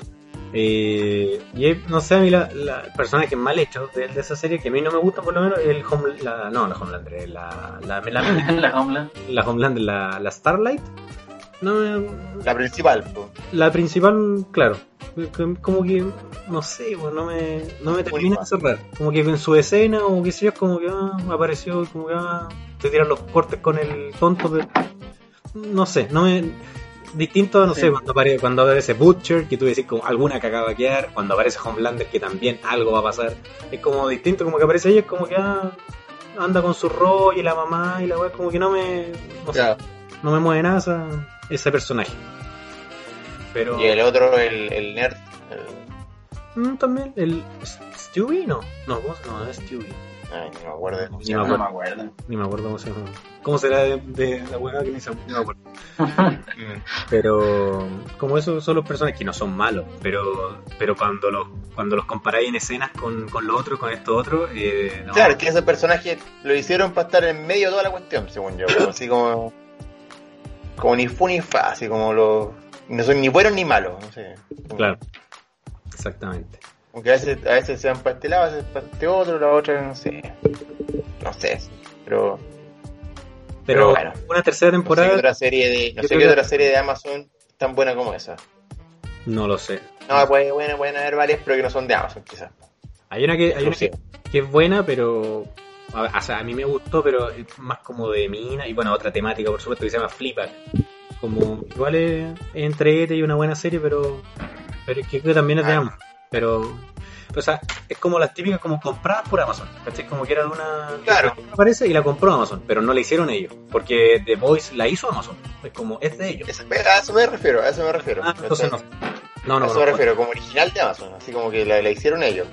Eh, y no sé, a mí la, la- personaje más hecho de, de esa serie, que a mí no me gusta por lo menos, el home, la, no, la Homelander, la, la, la, la, la Homeland. la Homelander, la, la Starlight, no La principal, po. La principal, claro. Como que, no sé, pues, no me, no me termina de cerrar. Como que en su escena, o qué sé yo, como que ah, apareció, como que ah, te tiran los cortes con el tonto, pero no sé, no me. Distinto, no Sí. sé, cuando aparece, cuando aparece Butcher, que tú decís como alguna cagada va a quedar, cuando aparece Homelander, que también algo va a pasar. Es como distinto, como que aparece ella, es como que ah, anda con su rollo y la mamá y la weá, como que no me. No, sé, Ya. no me mueve nada ese personaje. Pero. Y el otro, el, el nerd. el- Mm, también, el Stewie, no. No, ¿cómo se llama? No, es Stewie. Ay, no me acuerdo. cómo se No, me acuerdo. Ni me acuerdo cómo se llama. ¿Cómo será de, de la hueá que ni se no me acuerdo? Pero como esos son los personajes que no son malos, pero pero cuando los cuando los comparáis en escenas con, con los otros, con estos otros, eh, no. Claro, es que ese personaje lo hicieron para estar en medio de toda la cuestión, según yo. Así como. Como ni fu ni fa, así como los. No son ni buenos ni malos, no sé. Como- Claro. Exactamente. Aunque a veces, a veces sean para este lado, a veces para este otro, la otra, no sé. No sé, pero. Pero, Pero bueno. una tercera No sé temporada, qué otra serie de, no sé qué otra serie de Amazon tan buena como esa. no lo sé. No, puede, bueno, pueden haber varias, pero que no son de Amazon, quizás. Hay una que hay una que, es buena, pero o sea, a mí me gustó, pero es más como de mina y bueno, otra temática, por supuesto, que se llama Flipper. Como igual es, es entrete y una buena serie, pero pero es que también es de Ah. Amazon. Pero o sea, es como las típicas como compradas por Amazon, ¿cachai? Como que era de una Claro. aparece y la compró Amazon, pero no la hicieron ellos, porque The Voice la hizo Amazon. Es como es de ellos. A eso me refiero, a eso me refiero. Ah, entonces no. No, a no, eso no. me refiero, como original de Amazon, así como que la, la hicieron ellos.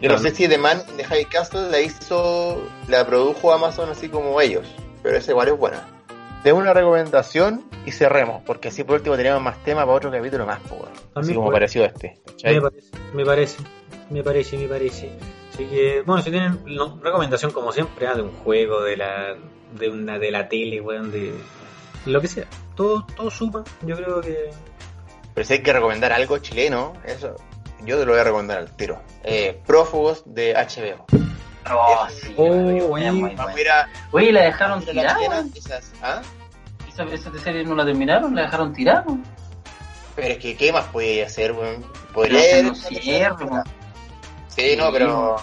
Yo no sé si The Man de High Castle la hizo, la produjo Amazon así como ellos, pero esa igual es buena. de una recomendación y cerremos, porque así por último tenemos más temas para otro capítulo más, pues, weón. Así como puede. parecido a este. Me parece, me parece, me parece, me parece. Así que, bueno, si tienen no, recomendación como siempre, ah, de un juego, de la de una de la tele, weón, de lo que sea. Todo, todo suma, yo creo que Pero si hay que recomendar algo chileno, eso yo te lo voy a recomendar al tiro. Eh, Prófugos de HBO. Oh, sí, Oh, muy buena. Oye, ¿la dejaron esas, ¿ah? ¿Esa, esa serie no la terminaron? ¿La dejaron tirar? weón? Pero es que, ¿qué más podía hacer, weón? Podría haber weón. Sí, no, pero.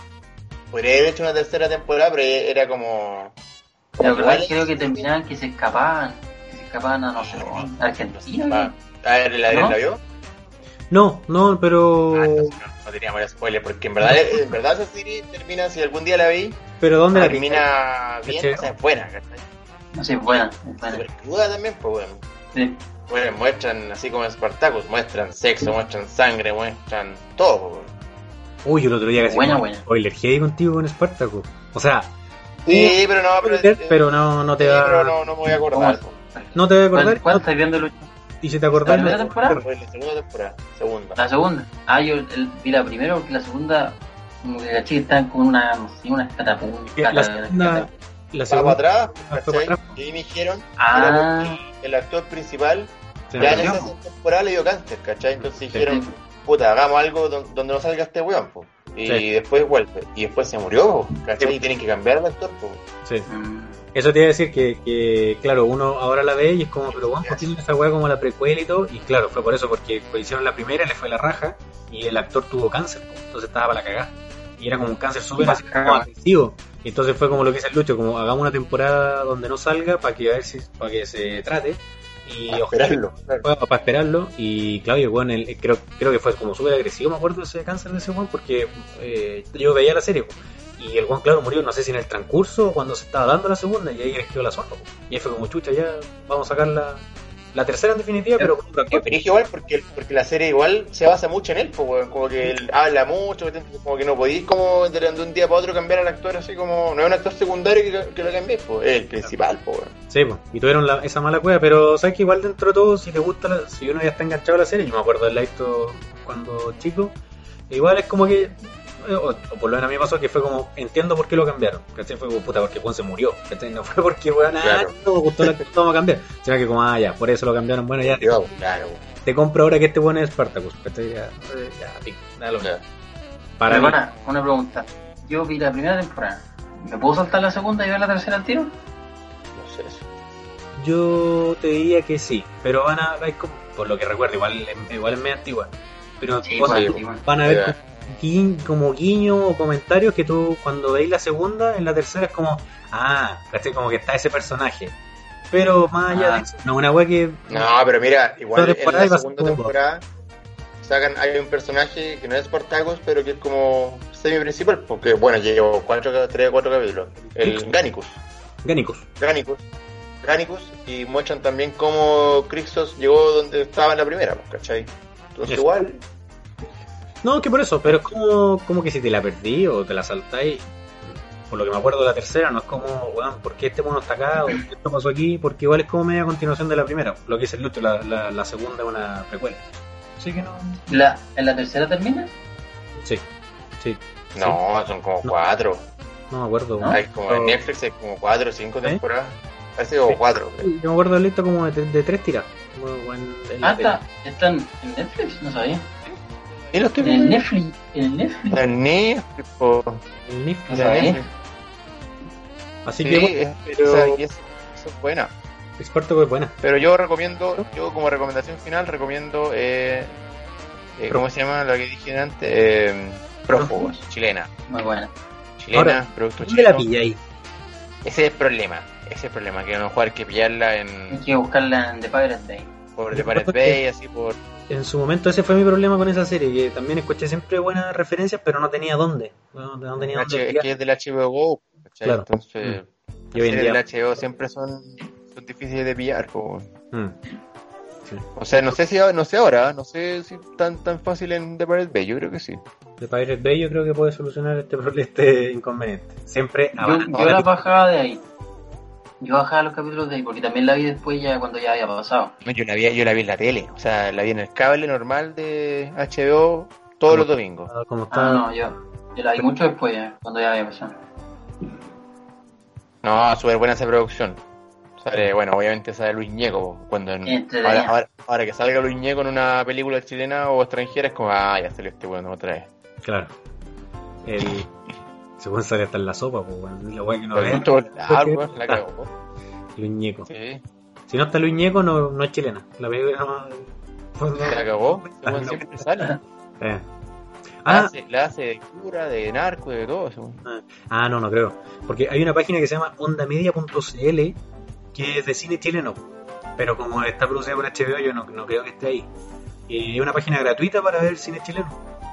Podría haber hecho una tercera temporada, pero era como. La verdad Igual es que creo que terminaban que se escapaban. Que se escapaban a, no sé, a Argentina. ¿qué? A ver, ¿la, ¿No? ¿la vio? No, no, pero Ah, entonces no, no teníamos spoiler, porque en verdad, en verdad esa serie termina, si algún día la vi, pero dónde la termina bien, ¿Cachai? o sea, es buena, ¿cachai? No sé, es buena. Es buena. Súper cruda también, pues bueno. Sí. Bueno, muestran, así como en Spartacus, muestran sexo, muestran sangre, muestran todo, pues, weón. Uy, el otro día casi Buena, buena. spoiler heavy contigo con Spartacus. O sea, Sí, pero no, pero, spoiler, pero no, no te sí, va pero no, no me voy a acordar. ¿Cómo? no te va a ¿Cuál, acordar cuál estás viendo, Lucho? Y si te acordás ¿La primera no- temporada? Fue la segunda temporada, segunda. La segunda. Ah, yo el- vi la primera porque la segunda, como que la chica estaba con una, no sé, una catapulta. La segunda, la segunda para atrás. Y ahí me dijeron Ah, que el actor principal se ya en esa po. temporada le dio cáncer, ¿cachai? Entonces dijeron, puta, hagamos algo don- donde no salga este weón, po. Y Sí. después vuelve. Y después se murió, ¿cachai? Sí. Y tienen que cambiar al actor, po. sí. Mm. Eso te iba a decir que, que, claro, uno ahora la ve y es como, pero bueno, ¿por qué tiene esa weá como la precuela y todo? Y claro, fue por eso, porque pues, hicieron la primera, le fue la raja y el actor tuvo cáncer, po, entonces estaba para la cagada. Y era como un cáncer súper agresivo. Y entonces fue como lo que dice el Lucho, como hagamos una temporada donde no salga para que a ver si, para que se trate. Y A ojalá esperarlo. claro. para, para esperarlo. Y claro, y el creo, creo que fue como súper agresivo, me acuerdo ese cáncer de ese weón, porque eh, yo veía la serie. Y el weón, claro, murió, no sé si en el transcurso o cuando se estaba dando la segunda, y ahí quedó la zona. Y ahí fue como chucha, ya vamos a sacar la, la tercera en definitiva, pero Que pero es igual porque, porque la serie igual se basa mucho en él, pues, weón. como que él habla mucho, como que no podéis como de, un día para otro cambiar al actor así como, no es un actor secundario que, que lo cambiéis, pues, es el principal, pues. Sí, po, y tuvieron la- esa mala cueva, pero sabes que igual dentro de todo, si te gusta, la- si uno ya está enganchado a la serie, yo me acuerdo de visto cuando chico, igual es como que, o, o por lo menos a mí me pasó que fue como, entiendo por qué lo cambiaron, ¿cachai? Fue como, puta, porque Juan se murió, ¿cachai? No fue porque, weón, ah, Claro. no me gustó la vamos a cambiar, sino que como, ah, ya, por eso lo cambiaron, bueno, ya, Yo, claro, te compro ahora que este bueno es Spartacus, ¿cachai? Ya, eh, ya, pico, da lo. Para mí, una pregunta. Yo vi la primera temporada. ¿Me puedo saltar la segunda y ver la tercera al tiro? no sé eso. yo te diría que sí, pero van a, como- por lo que recuerdo, igual, igual es medio antigua, pero Sí, cosas- sí, igual. van a ver Ya. como, guiñ- como guiño o comentarios que tú cuando veis la segunda, en la tercera es como, ah. Como que está ese personaje. Pero más allá Ah. de eso, no, una wea que... No, pero mira, igual en la segunda temporada sacan, hay un personaje que no es Spartacus, pero que es como semi-principal, porque bueno, llevo cuatro, tres o cuatro capítulos. El Ganicus. Ganicus. Ganicus. Ganicus, y muestran también cómo Crixos llegó donde estaba en la primera, pues, ¿cachai? Entonces igual, No, que por eso, pero es como, como que si te la perdí o te la saltáis, por lo que me acuerdo de la tercera, no es como, weón, ¿por qué este mono está acá? o ¿qué esto pasó aquí? Porque igual es como media continuación de la primera, lo que dice el Lucho, la, la, la segunda es una precuela. Así que no... ¿La, ¿En la tercera termina? Sí, sí, no, son como No. cuatro. no me acuerdo. ¿No? Hay como en Netflix hay como cuatro o cinco ¿Eh? temporadas. Parece como Sí. cuatro. creo. Yo me acuerdo de listo como de, de tres tiras. como en- Ah, está. ¿Están en Netflix? No sabía. ¿Y los En el Netflix. En el Netflix. En Netflix, po. En Netflix. No sabía. Netflix. Así Sí, que bueno, es- pero- o sea, y es- eso es buena. Spartacus es buena. Pero yo recomiendo, yo como recomendación final recomiendo, eh, eh, ¿cómo se llama la que dije antes? Eh, Prófugos, chilena. Muy buena. Chilena, Ahora, producto ¿Dónde la chileno. pilla ahí? Ese es el problema, ese es el problema, que a lo mejor hay que pillarla Hay en que buscarla en The Pirate Bay. por The Pirate Bay, así por... En su momento ese fue mi problema con esa serie, que también escuché siempre buenas referencias, pero no tenía dónde. No, no tenía H- dónde es que es del HBO Go. Claro. Entonces, en las series día... del HBO siempre son, son difíciles de pillar. Mm. O sea, no sé si no sé ahora, no sé si tan tan fácil en The Pirate Bay, yo creo que sí. The Pirate Bay yo creo que puede solucionar este, este inconveniente. Siempre Yo, abajo. yo la bajaba de ahí. Yo bajaba los capítulos de ahí porque también la vi después ya cuando ya había pasado. No, yo la vi, yo la vi en la tele, o sea, la vi en el cable normal de HBO todos los domingos. Ah, Como está. Ah, no, yo, yo la vi mucho después ya, cuando ya había pasado. No, súper buena esa producción. Sale, bueno, obviamente sale Luis Ñeco. Cuando en- Entretenida. ahora, ahora- ahora que salga Luis Ñeco en una película chilena o extranjera es como, ah, ya salió este bueno otra vez. Claro. El. Se puede salir hasta en la sopa, pues, weón. La weá que no ve. weón, la cagó. Luis Ñeco. Sí, Si no está Luis Ñeco, no, no es chilena. La película no. pues, no- la cagó. Ah, Weón, no. siempre sale. Eh. La Ah, hace, la hace de cura, de narco, de todo eso. ah, no, no creo. Porque hay una página que se llama ondamedia.cl que es de cine chileno. Pero como está producida por HBO, yo no, no creo que esté ahí. Y es una página gratuita para ver cine chileno.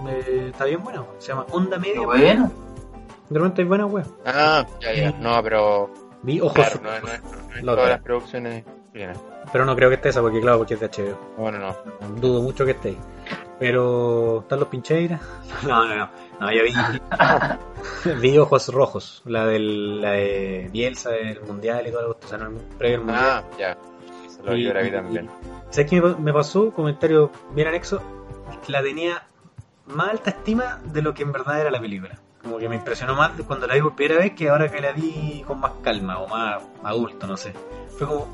Eh, está bien buena. Se llama Onda Media. Bueno, De repente hay buena wea. Ah, ya, ya. No, pero. Vi ojos. Claro, no, no, no, todas las producciones. Pero no creo que esté esa, porque claro, porque es de HBO. Bueno, no. Dudo mucho que esté ahí. Pero, ¿están los pincheiras? No, no, no. No, yo vi, vi Ojos Rojos, la, del, la de Bielsa del Mundial y todo lo o sea, no el previo al Mundial. Ah, ya. Eso lo yo la vi también. ¿Sabes qué me me pasó? Comentario bien anexo. La tenía más alta estima de lo que en verdad era la película. Como que me impresionó más cuando la vi por primera vez que ahora que la vi con más calma o más adulto, no sé. Fue como,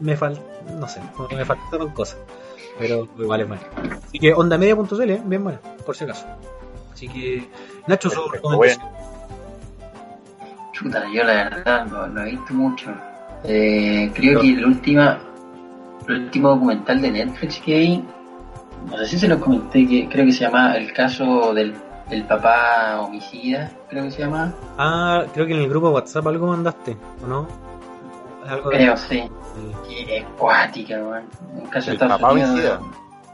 me falta, no sé, como que me faltaron cosas. Pero igual es buena. Así que ondamedia.cl, ¿eh? bien buena, por si acaso. Así que, Nacho, su recomendación. chuta, yo la verdad lo, lo he visto mucho. Eh, creo que el, última, el último documental de Netflix que vi, no sé si se lo comenté, que creo que se llama El caso del, del papá homicida, creo que se llama. Ah, creo que en el grupo de WhatsApp algo mandaste, ¿o no? Algo de... Creo, sí. Que es cuática, weón. Un caso de ¿El Estados papá Unidos. homicida?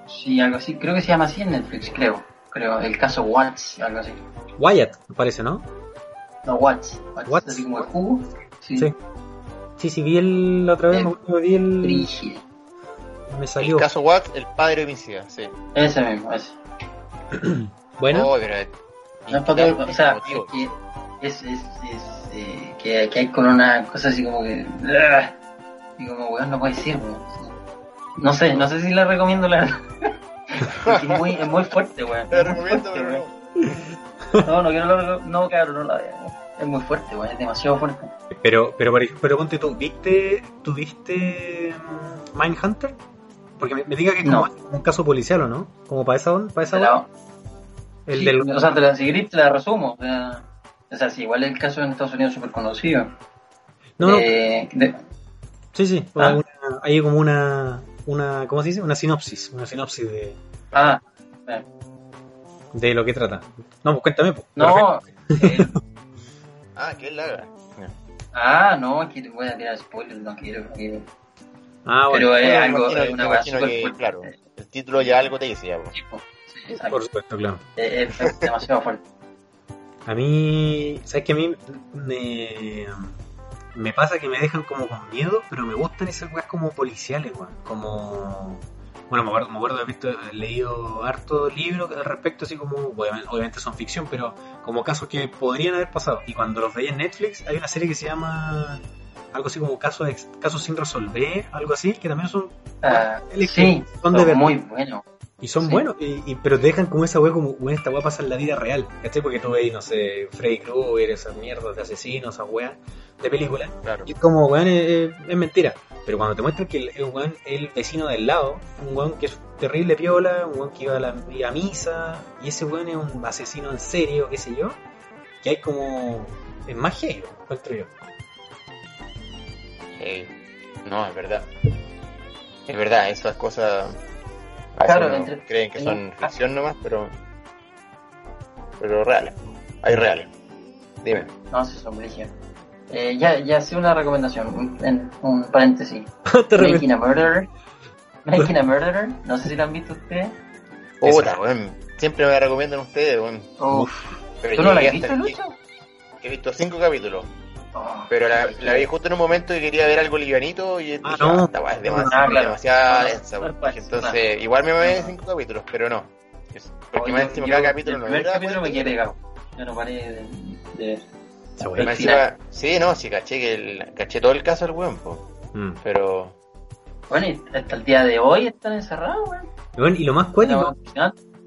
Sí, algo así. Creo que se llama así en Netflix, creo. Creo, el caso Watts, algo así. Wyatt, me parece, ¿no? No, Watts. Watts, Watts. así como el jugo. Sí. Sí. Sí, sí, vi el, la otra vez, Eh, me acuerdo, vi el... Brígido. Me El salió. caso Watts, el padre homicida, sí. Ese mismo, ese. Bueno, Oh, pero No es todo, o sea, motivo. es que es, es, es eh, que, que hay con una cosa así como que. ¡ah! Y como, weón, no puede ser, weón. No sé, no sé si la recomiendo la es muy, es muy fuerte, weón. La muy recomiendo, fuerte, pero weón. no. No, quiero la No, cabrón, no la vean. Es muy fuerte, weón. Es demasiado fuerte. pero, pero, pero, pero ponte tú, ¿viste, ¿tuviste mm, Mindhunter? Porque me, me diga que es como No. un caso policial, ¿o no? Como para esa, on- para esa onda. El sí, del... O sea, te la, si querés te la resumo. O sea, o sea, sí, igual el caso en Estados Unidos súper conocido. No, no, Eh, de- sí, sí. Ah. Hay, una- hay como una, una... ¿Cómo se dice? Una sinopsis. Una sinopsis de, ah, eh, de lo que trata. No, pues cuéntame. Pues. no. eh, Ah, que es larga. ah, no, te voy a tirar spoilers, no quiero. No quiero. Ah, bueno. Pero es algo, imagino- es una imagino que, claro, el título ya algo te dice ya, po. Sí. Por supuesto, claro. Eh, Es, es demasiado fuerte. A mí, ¿sabes que A mí me, me pasa que me dejan como con miedo, pero me gustan esas weas como policiales, weón. Como. Bueno, me acuerdo, me acuerdo de haber visto, he leído harto libros al respecto, así como, obviamente, obviamente son ficción, pero como casos que podrían haber pasado. Y cuando los veía en Netflix, hay una serie que se llama algo así como Casos, casos sin resolver, algo así, que también son, Ah, sí, son de muy buenos. Y son Sí. buenos, y, y- pero te dejan como esa wea, como, weón, esta wea pasa en la vida real, ¿cachai? Porque tú veis, no sé, Freddy Krueger, esas mierdas de asesinos, esas weas de película, Claro. y es como, weón, es, mentira. Pero cuando te muestran que el, el weón es el vecino del lado, un weón que es terrible piola, un weón que iba a, la, a misa, y ese weón es un asesino en serio, qué sé yo, que hay como. Es más heavy, encuentro yo. Eh, no, es verdad. Es verdad, esas cosas. A Claro, entre- creen que son ficción nomás, pero. Pero reales. Hay reales. Dime. No, sí, son. Eh, ya, ya sé una recomendación, un, en- un paréntesis. Making a Murderer. Making a Murderer. No sé si lo han visto ustedes. Puta, weón. Siempre me recomiendan ustedes, weón. Uf. Pero ¿Tú no la has visto. Lucho? He visto cinco capítulos. Pero la, la vi justo en un momento que quería ver algo livianito y Ah, dije, no. ah, esta weá es demasiado, Ah, demasiado No, densa, no, no, Entonces, igual me voy cinco capítulos, pero no. Porque más encima cada capítulo el no dura capítulo me 40 quedé pegado. Yo no paré de, de ver. Encima- sí, no, sí, caché, que el, caché todo el caso del weón, po. Mm. Pero. Bueno, y hasta el día de hoy están encerrados, weón. Y lo más cuático,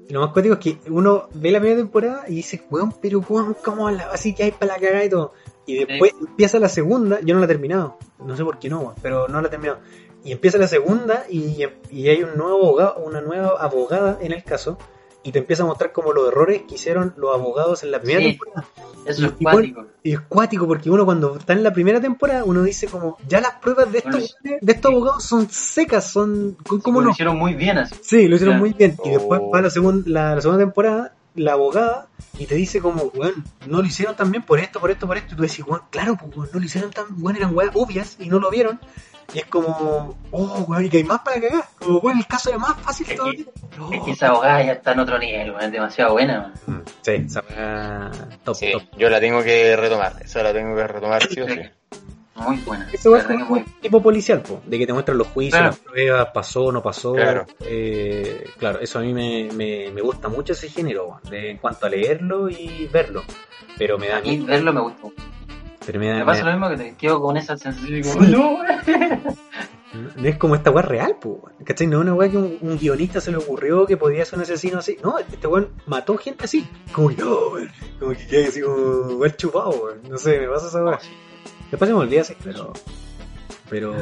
y lo más cuático es que uno ve la primera temporada y dice, weón, pero weón, ¿cómo la así que hay para la cagada y todo? Y después empieza la segunda, yo no la he terminado, no sé por qué no, pero no la he terminado. Y empieza la segunda y, y hay un nuevo abogado, una nueva abogada en el caso, y te empieza a mostrar como los errores que hicieron los abogados en la primera Sí. temporada. Eso es cuático. Y es cuático porque uno cuando está en la primera temporada, uno dice como, ya las pruebas de estos, Bueno, de estos abogados son secas, son como Lo no. hicieron muy bien así. Sí, lo hicieron muy bien. Y después Oh. va la, segun- la, la segunda temporada, la abogada, y te dice como, weón, no lo hicieron tan bien por esto, por esto, por esto. Y tú decís, weón, claro, pues, weón, no lo hicieron tan weón, eran weas obvias y no lo vieron. Y es como, oh, weón, y que hay más para cagar. Como, weón, el caso era más fácil Es todavía. Oh. Es que esa abogada ya está en otro nivel, weón. Es demasiado buena. Mm, Sí, esa wea top, Sí, top. yo la tengo que retomar. Esa la tengo que retomar, sí o sí. Muy buena. Eso es como muy tipo policial, po, de que te muestran los juicios, Claro. las pruebas, pasó, no pasó. Claro. Eh, claro, eso a mí me, me, me gusta mucho ese género, de, en cuanto a leerlo y verlo. Pero me da miedo. verlo me gustó. Pero me da, Me me pasa da- lo mismo que te quedo con esa sensación como, Sí. no. No es como esta weá real, po. ¿cachai? No es una weá que un, un guionista se le ocurrió que podía ser un asesino así. No, este weón mató gente así. Como que, no. Como que queda así como weón chupado, weón. No sé, me pasa esa weá. Después se me olvida así, pero. Pero.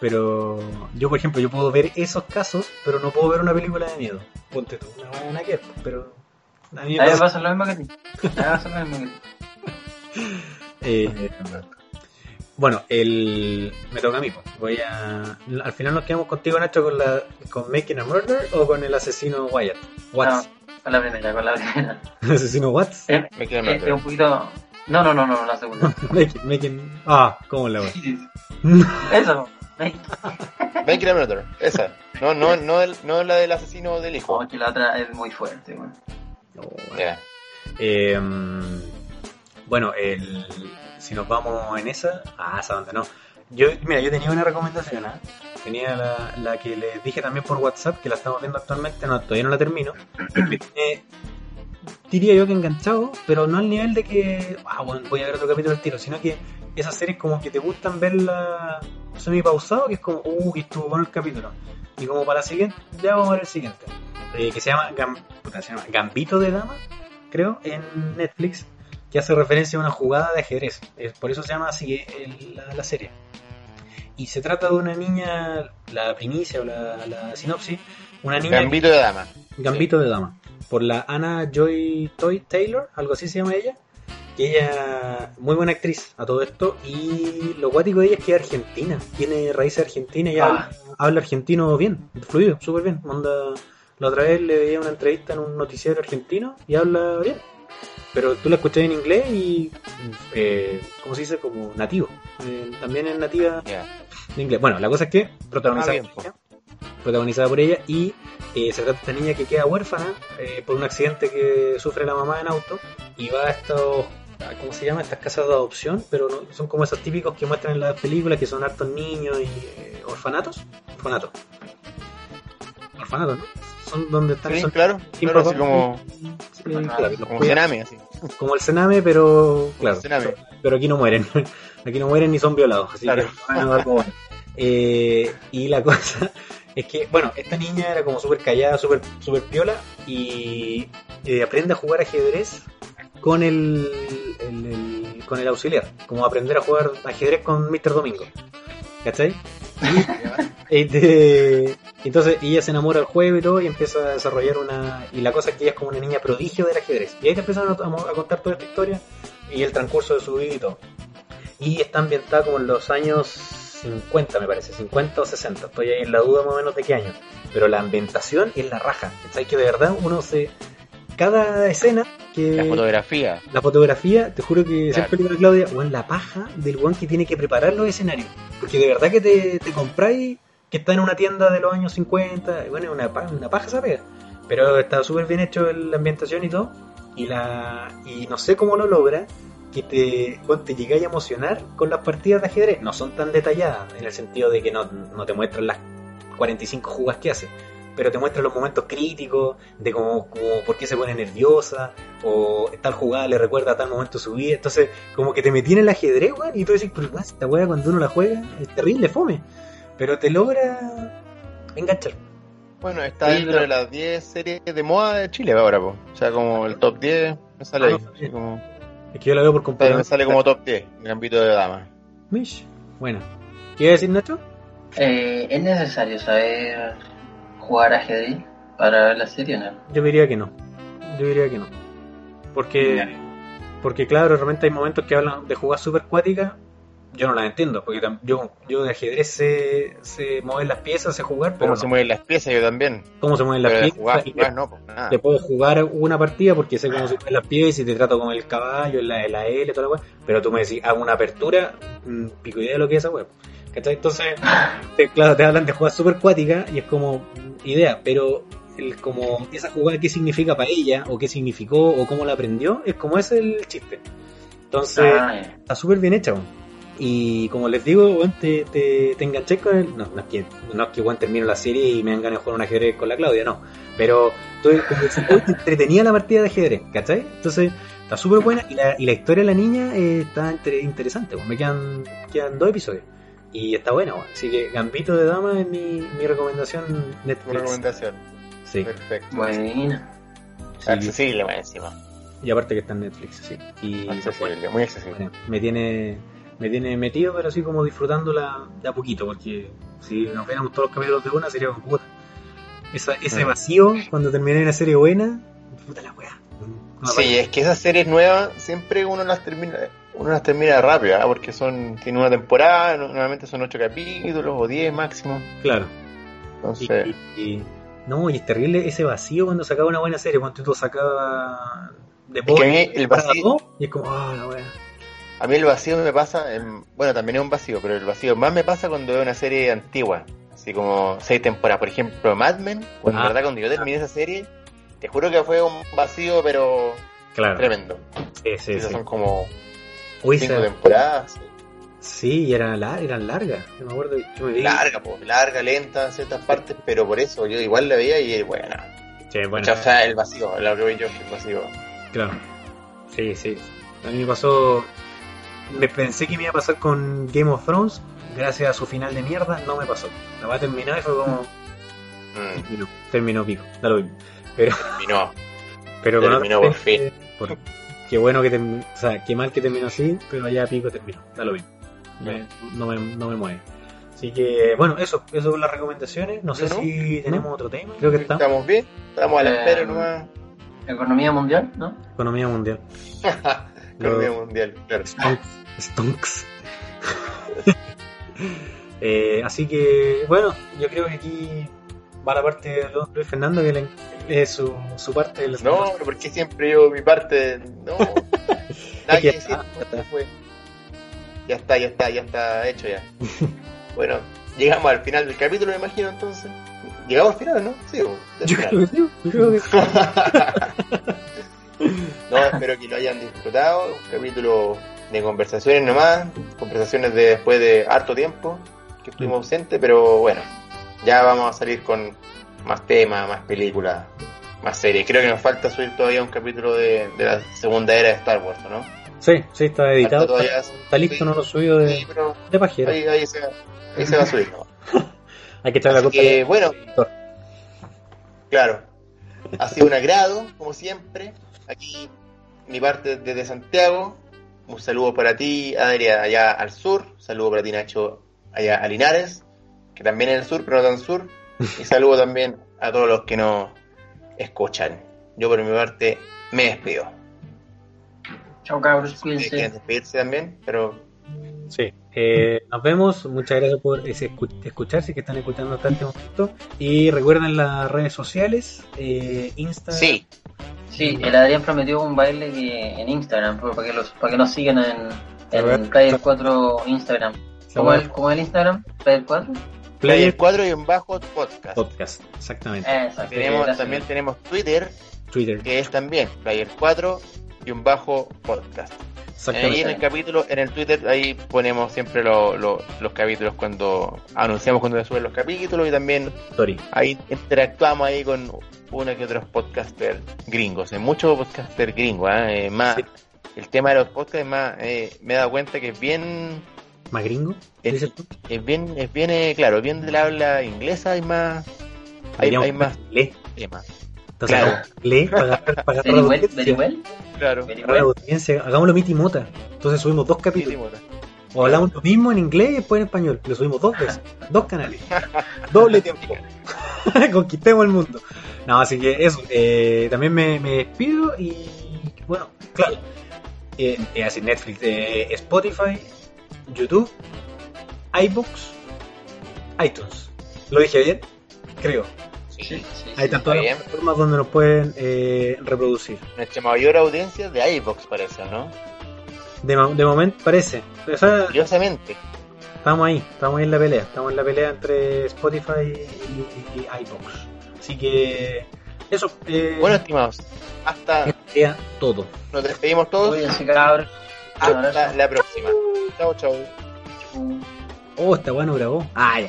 Pero. Yo, por ejemplo, yo puedo ver esos casos, pero no puedo ver una película de miedo. Ponte tú, una nada que pero. A mí me pasa- pasa lo mismo que a ti. Pasa lo mismo que a ti. Eh, bueno, el me toca a mí. po. Voy a al final nos quedamos contigo Nacho con la con Making a Murder o con el asesino Wyatt. Watts. No, con la primera, con la primera. El asesino Watts. Eh, eh, un poquito... No, no, no, no, la segunda. Making, making- ah, cómo la sí. Eso. eh. Make it a murder, esa. No, no, no, el- no la del asesino del hijo. Oh, que la otra es muy fuerte. Oh. Ya. Eh, bueno, el, si nos vamos en esa, ah, esa donde no. Yo, mira, yo tenía una recomendación, ¿ah? tenía la, la que les dije también por WhatsApp, que la estamos viendo actualmente, no, todavía no la termino. tiene, diría yo que enganchado, pero no al nivel de que, ah, bueno, voy a ver otro capítulo del tiro, sino que esas series como que te gustan verla semi pausado, que es como, uh, que estuvo bueno el capítulo. Y como para la siguiente, ya vamos a ver el siguiente. Eh, que se llama, Gam- puta, se llama Gambito de Dama, creo, en Netflix, que hace referencia a una jugada de ajedrez. Eh, por eso se llama así el- la, la serie. Y se trata de una niña, la primicia o la, la sinopsis, una niña Gambito de dama. Gambito de Dama, por la Anna Joy Toy Taylor, algo así se llama ella, que ella, muy buena actriz a todo esto, y lo guático de ella es que es argentina, tiene raíces argentinas y Ah. habla, habla argentino bien, fluido, súper bien. Onda, la otra vez le veía una entrevista en un noticiero argentino y habla bien. Pero tú la escuchas en inglés y, eh, ¿cómo se dice? Como nativo. Eh, también es nativa Ya. de inglés. Bueno, la cosa es que protagonizada, Ah, bien, por, ella, protagonizada por ella y eh, se trata de esta niña que queda huérfana eh, por un accidente que sufre la mamá en auto y va a estos, ¿cómo se llama? Estas casas de adopción, pero no, son como esos típicos que muestran en las películas que son hartos niños y eh, orfanatos. Orfanatos. Orfanatos, ¿no? Son donde están... Sí, son- claro. claro así como, Sí, claro, como cename, así. Como el cename, pero claro. Pero aquí no mueren. Aquí no mueren ni son violados. Así Claro. que bueno, algo bueno. Eh, y la cosa es que, bueno, esta niña era como súper callada, súper super piola y aprende a jugar ajedrez con el, con el auxiliar. Como aprender a jugar ajedrez con Mr. Domingo. ¿Cachai? Y, este, entonces ella se enamora del juego y todo y empieza a desarrollar una... Y la cosa es que ella es como una niña prodigio del ajedrez. Y ahí te empiezan a, a contar toda esta historia y el transcurso de su vida y todo. Y está ambientada como en los años 50, me parece, 50 o 60. Estoy ahí en la duda más o menos de qué año. Pero la ambientación es la raja. ¿Sabes que de verdad uno se... Cada escena que... La fotografía. La fotografía, te juro que Claro. siempre digo a Claudia, weón, la paja del weón que tiene que preparar los escenarios. Porque de verdad que te, te compráis que está en una tienda de los años 50, y bueno, es una, pa- una paja esa pega. Pero está súper bien hecho la ambientación y todo. Y la y no sé cómo lo logra que te, weón, te llegáis a emocionar con las partidas de ajedrez. No son tan detalladas, en el sentido de que no, no te muestran las 45 jugas que hace. pero te muestra los momentos críticos de cómo, cómo por qué se pone nerviosa, o tal jugada le recuerda a tal momento su vida. Entonces, como que te metí en el ajedrez, weón, y tú decís, pero weón, esta weá cuando uno la juega es terrible, fome. Pero te logra enganchar. Bueno, está Sí, dentro pero- de las 10 series de moda de Chile ahora, po. O sea, como el top 10 me sale Ah, ahí. no como, Es que yo la veo por computador. me sale como top 10 en el ámbito de damas. Mish. Bueno. ¿Qué iba a decir Nacho? Eh, ¿Es necesario saber jugar ajedrez para ver la serie o no? Yo diría que no. Yo diría que no. Porque, porque claro, realmente hay momentos que hablan de jugar super cuática. Yo no las entiendo, porque yo, yo de ajedrez sé, sé mover las piezas, sé jugar, pero Cómo no. se mueven las piezas, yo también. cómo se mueven las Pero piezas. jugar, jugar no, pues nada. te puedo jugar una partida porque sé cómo se mueven las piezas y te trato con el caballo, la, la L, toda la weá. Pero tú me decís, hago una apertura, mm, pico idea de lo que es esa weá. ¿Cachai? Entonces, te, claro, te hablan de jugar super cuática y es como mm, idea, pero el, como esa jugada, qué significa para ella, o qué significó, o cómo la aprendió, es como ese el chiste. Entonces, Ah, está súper bien hecha, weón. Y como les digo, weón, te, te, te enganché con el. No, no es que, no es que weón, termino la serie y me dan ganas de jugar un ajedrez con la Claudia, no. Pero tú, te entretenía la partida de ajedrez, ¿cachai? Entonces, está súper buena y la, y la historia de la niña eh, está inter- interesante. Me quedan, quedan dos episodios. Y está buena, weón. Así que Gambito de Dama es mi, mi recomendación Netflix. recomendación. Sí, Perfecto. Bueno. sí. Accesible más encima. Y aparte que está en Netflix, sí. Y Accesible, muy accesible. Bueno, me tiene me tiene metido, pero así como disfrutándola de a poquito, porque si nos viéramos todos los capítulos de una sería como puta. Esa, ese vacío cuando terminé una serie buena, puta la weá. No Sí, es que esas series nuevas siempre uno las termina uno las termina rápido, ¿ah? porque son tiene una temporada, no- normalmente son ocho capítulos o 10 máximo. Claro. Entonces, y- y- no, y es terrible ese vacío cuando sacaba una buena serie, cuando tú sacabas de que a mí el vacío- y es como, ah, la weá. A mí el vacío me pasa, en- bueno, también es un vacío, pero el vacío más me pasa cuando veo una serie antigua, así como seis temporadas, por ejemplo, Mad Men, en Ah. verdad cuando yo terminé esa serie, te juro que fue un vacío, pero Claro. tremendo. Sí, sí, Esas sí. son como Uy, cinco temporadas, sí. sí, y eran, lar- eran largas. Yo me acuerdo, yo me vi. larga, pues, larga, lenta en ciertas partes, pero por eso yo igual la veía y bueno, Sí, bueno. o sea, el vacío, lo que yo, el vacío. Claro. Sí, sí. A mí me pasó. Me pensé que me iba a pasar con Game of Thrones. Gracias a su final de mierda, no me pasó. La va a terminar y fue como. Mm, Terminó, terminó pico. Da lo mismo. Pero, terminó. pero con Terminó otra por por- Qué bueno que terminó. O sea, qué mal que terminó así, pero allá pico terminó. Da lo mismo. Me- no, me, no me mueve. Así que, bueno, eso. Eso son las recomendaciones. No sé ¿No? si tenemos otro tema. Creo que. ¿Estamos bien? Estamos a la Eh, espera nomás. Economía mundial, ¿no? Economía mundial. Economía mundial, claro. Stonks. Eh, así que, bueno, yo creo que aquí va la parte de Lu- Luis Fernando, que le- es su, su parte del No, pero porque siempre yo mi parte. No, nada que decir. Ya está. Fue. Ya está, ya está, ya está hecho ya. Bueno, llegamos al final del capítulo, me imagino entonces. Llegamos al final, ¿no? Sí, Yo final. creo que sí, yo creo que sí. no, espero que lo hayan disfrutado. Un capítulo de conversaciones nomás. Conversaciones de después de harto tiempo que estuvimos ausentes, pero bueno, ya vamos a salir con más temas, más películas, más series. Creo que nos falta subir todavía un capítulo de, de la segunda era de Star Wars, ¿no? Sí, sí, está editado. Está, todavía- está listo, sí, no lo subido de, sí, de pajera. ahí, ahí, se, ahí se va a subir. ¿no? Hay que echar la culpa que, bueno. Claro. Ha sido un agrado, como siempre. Aquí, mi parte desde Santiago. Un saludo para ti, Adria, allá al sur. Un saludo para ti, Nacho, allá a Linares, que también es el sur, pero no tan sur. Y saludo también a todos los que nos escuchan. Yo, por mi parte, me despido. Chao cabros, quieren despedirse también, pero Sí, eh, nos vemos. Muchas gracias por ese escu- escuchar, si que están escuchando hasta este momento. Y recuerden las redes sociales: eh, Insta. sí, Sí, el Adrián prometió un baile que en Instagram, para que los para que nos sigan en, ver. en Player 4 Instagram. ¿Cómo es el, cómo es el Instagram? ¿Player 4? Player Player 4 y un bajo podcast. Podcast, exactamente. Exacto. Tenemos, gracias. también tenemos Twitter, Twitter. que es también Player 4 y un bajo podcast. Ahí en el capítulo, en el Twitter, ahí ponemos siempre lo- lo- los capítulos cuando anunciamos cuando se suben los capítulos y también ahí interactuamos ahí con uno que otros podcasters gringos. Hay muchos podcasters gringos, ¿eh? Eh, más Sí. el tema de los podcasts más eh, me he dado cuenta que es bien ¿Más gringo? Es- ¿Dices tú? es bien es bien eh, claro, bien del habla inglesa, hay más hay, más temas. Entonces, Claro. Lee para para agarrar Very well, audiencia. very well, Claro. well. audiencia. Hagámoslo Miti Mota. Entonces subimos dos capítulos. O hablamos lo mismo en inglés y después en español. Lo subimos dos veces. Dos canales. Doble tiempo. Conquistemos el mundo. No, así que eso. eh, también me, me despido y bueno, claro. Eh, eh, así Netflix, eh, Spotify, YouTube, iBooks, iTunes. ¿Lo dije bien? Creo. Sí, Sí, sí, Ahí sí. están todas está las bien. plataformas donde nos pueden eh, reproducir. Nuestra mayor audiencia es de iVox parece, ¿no? De, mo- de momento parece. O sea, Curiosamente. estamos ahí, estamos ahí en la pelea. Estamos en la pelea entre Spotify y, y, y iVoox. Así que eso. Eh, Bueno, estimados, hasta todo. nos despedimos todos. Cuídense, cabros. Un Hasta la próxima. Chao, chao. Chau. Oh, esta weá no grabó. Ah, ya.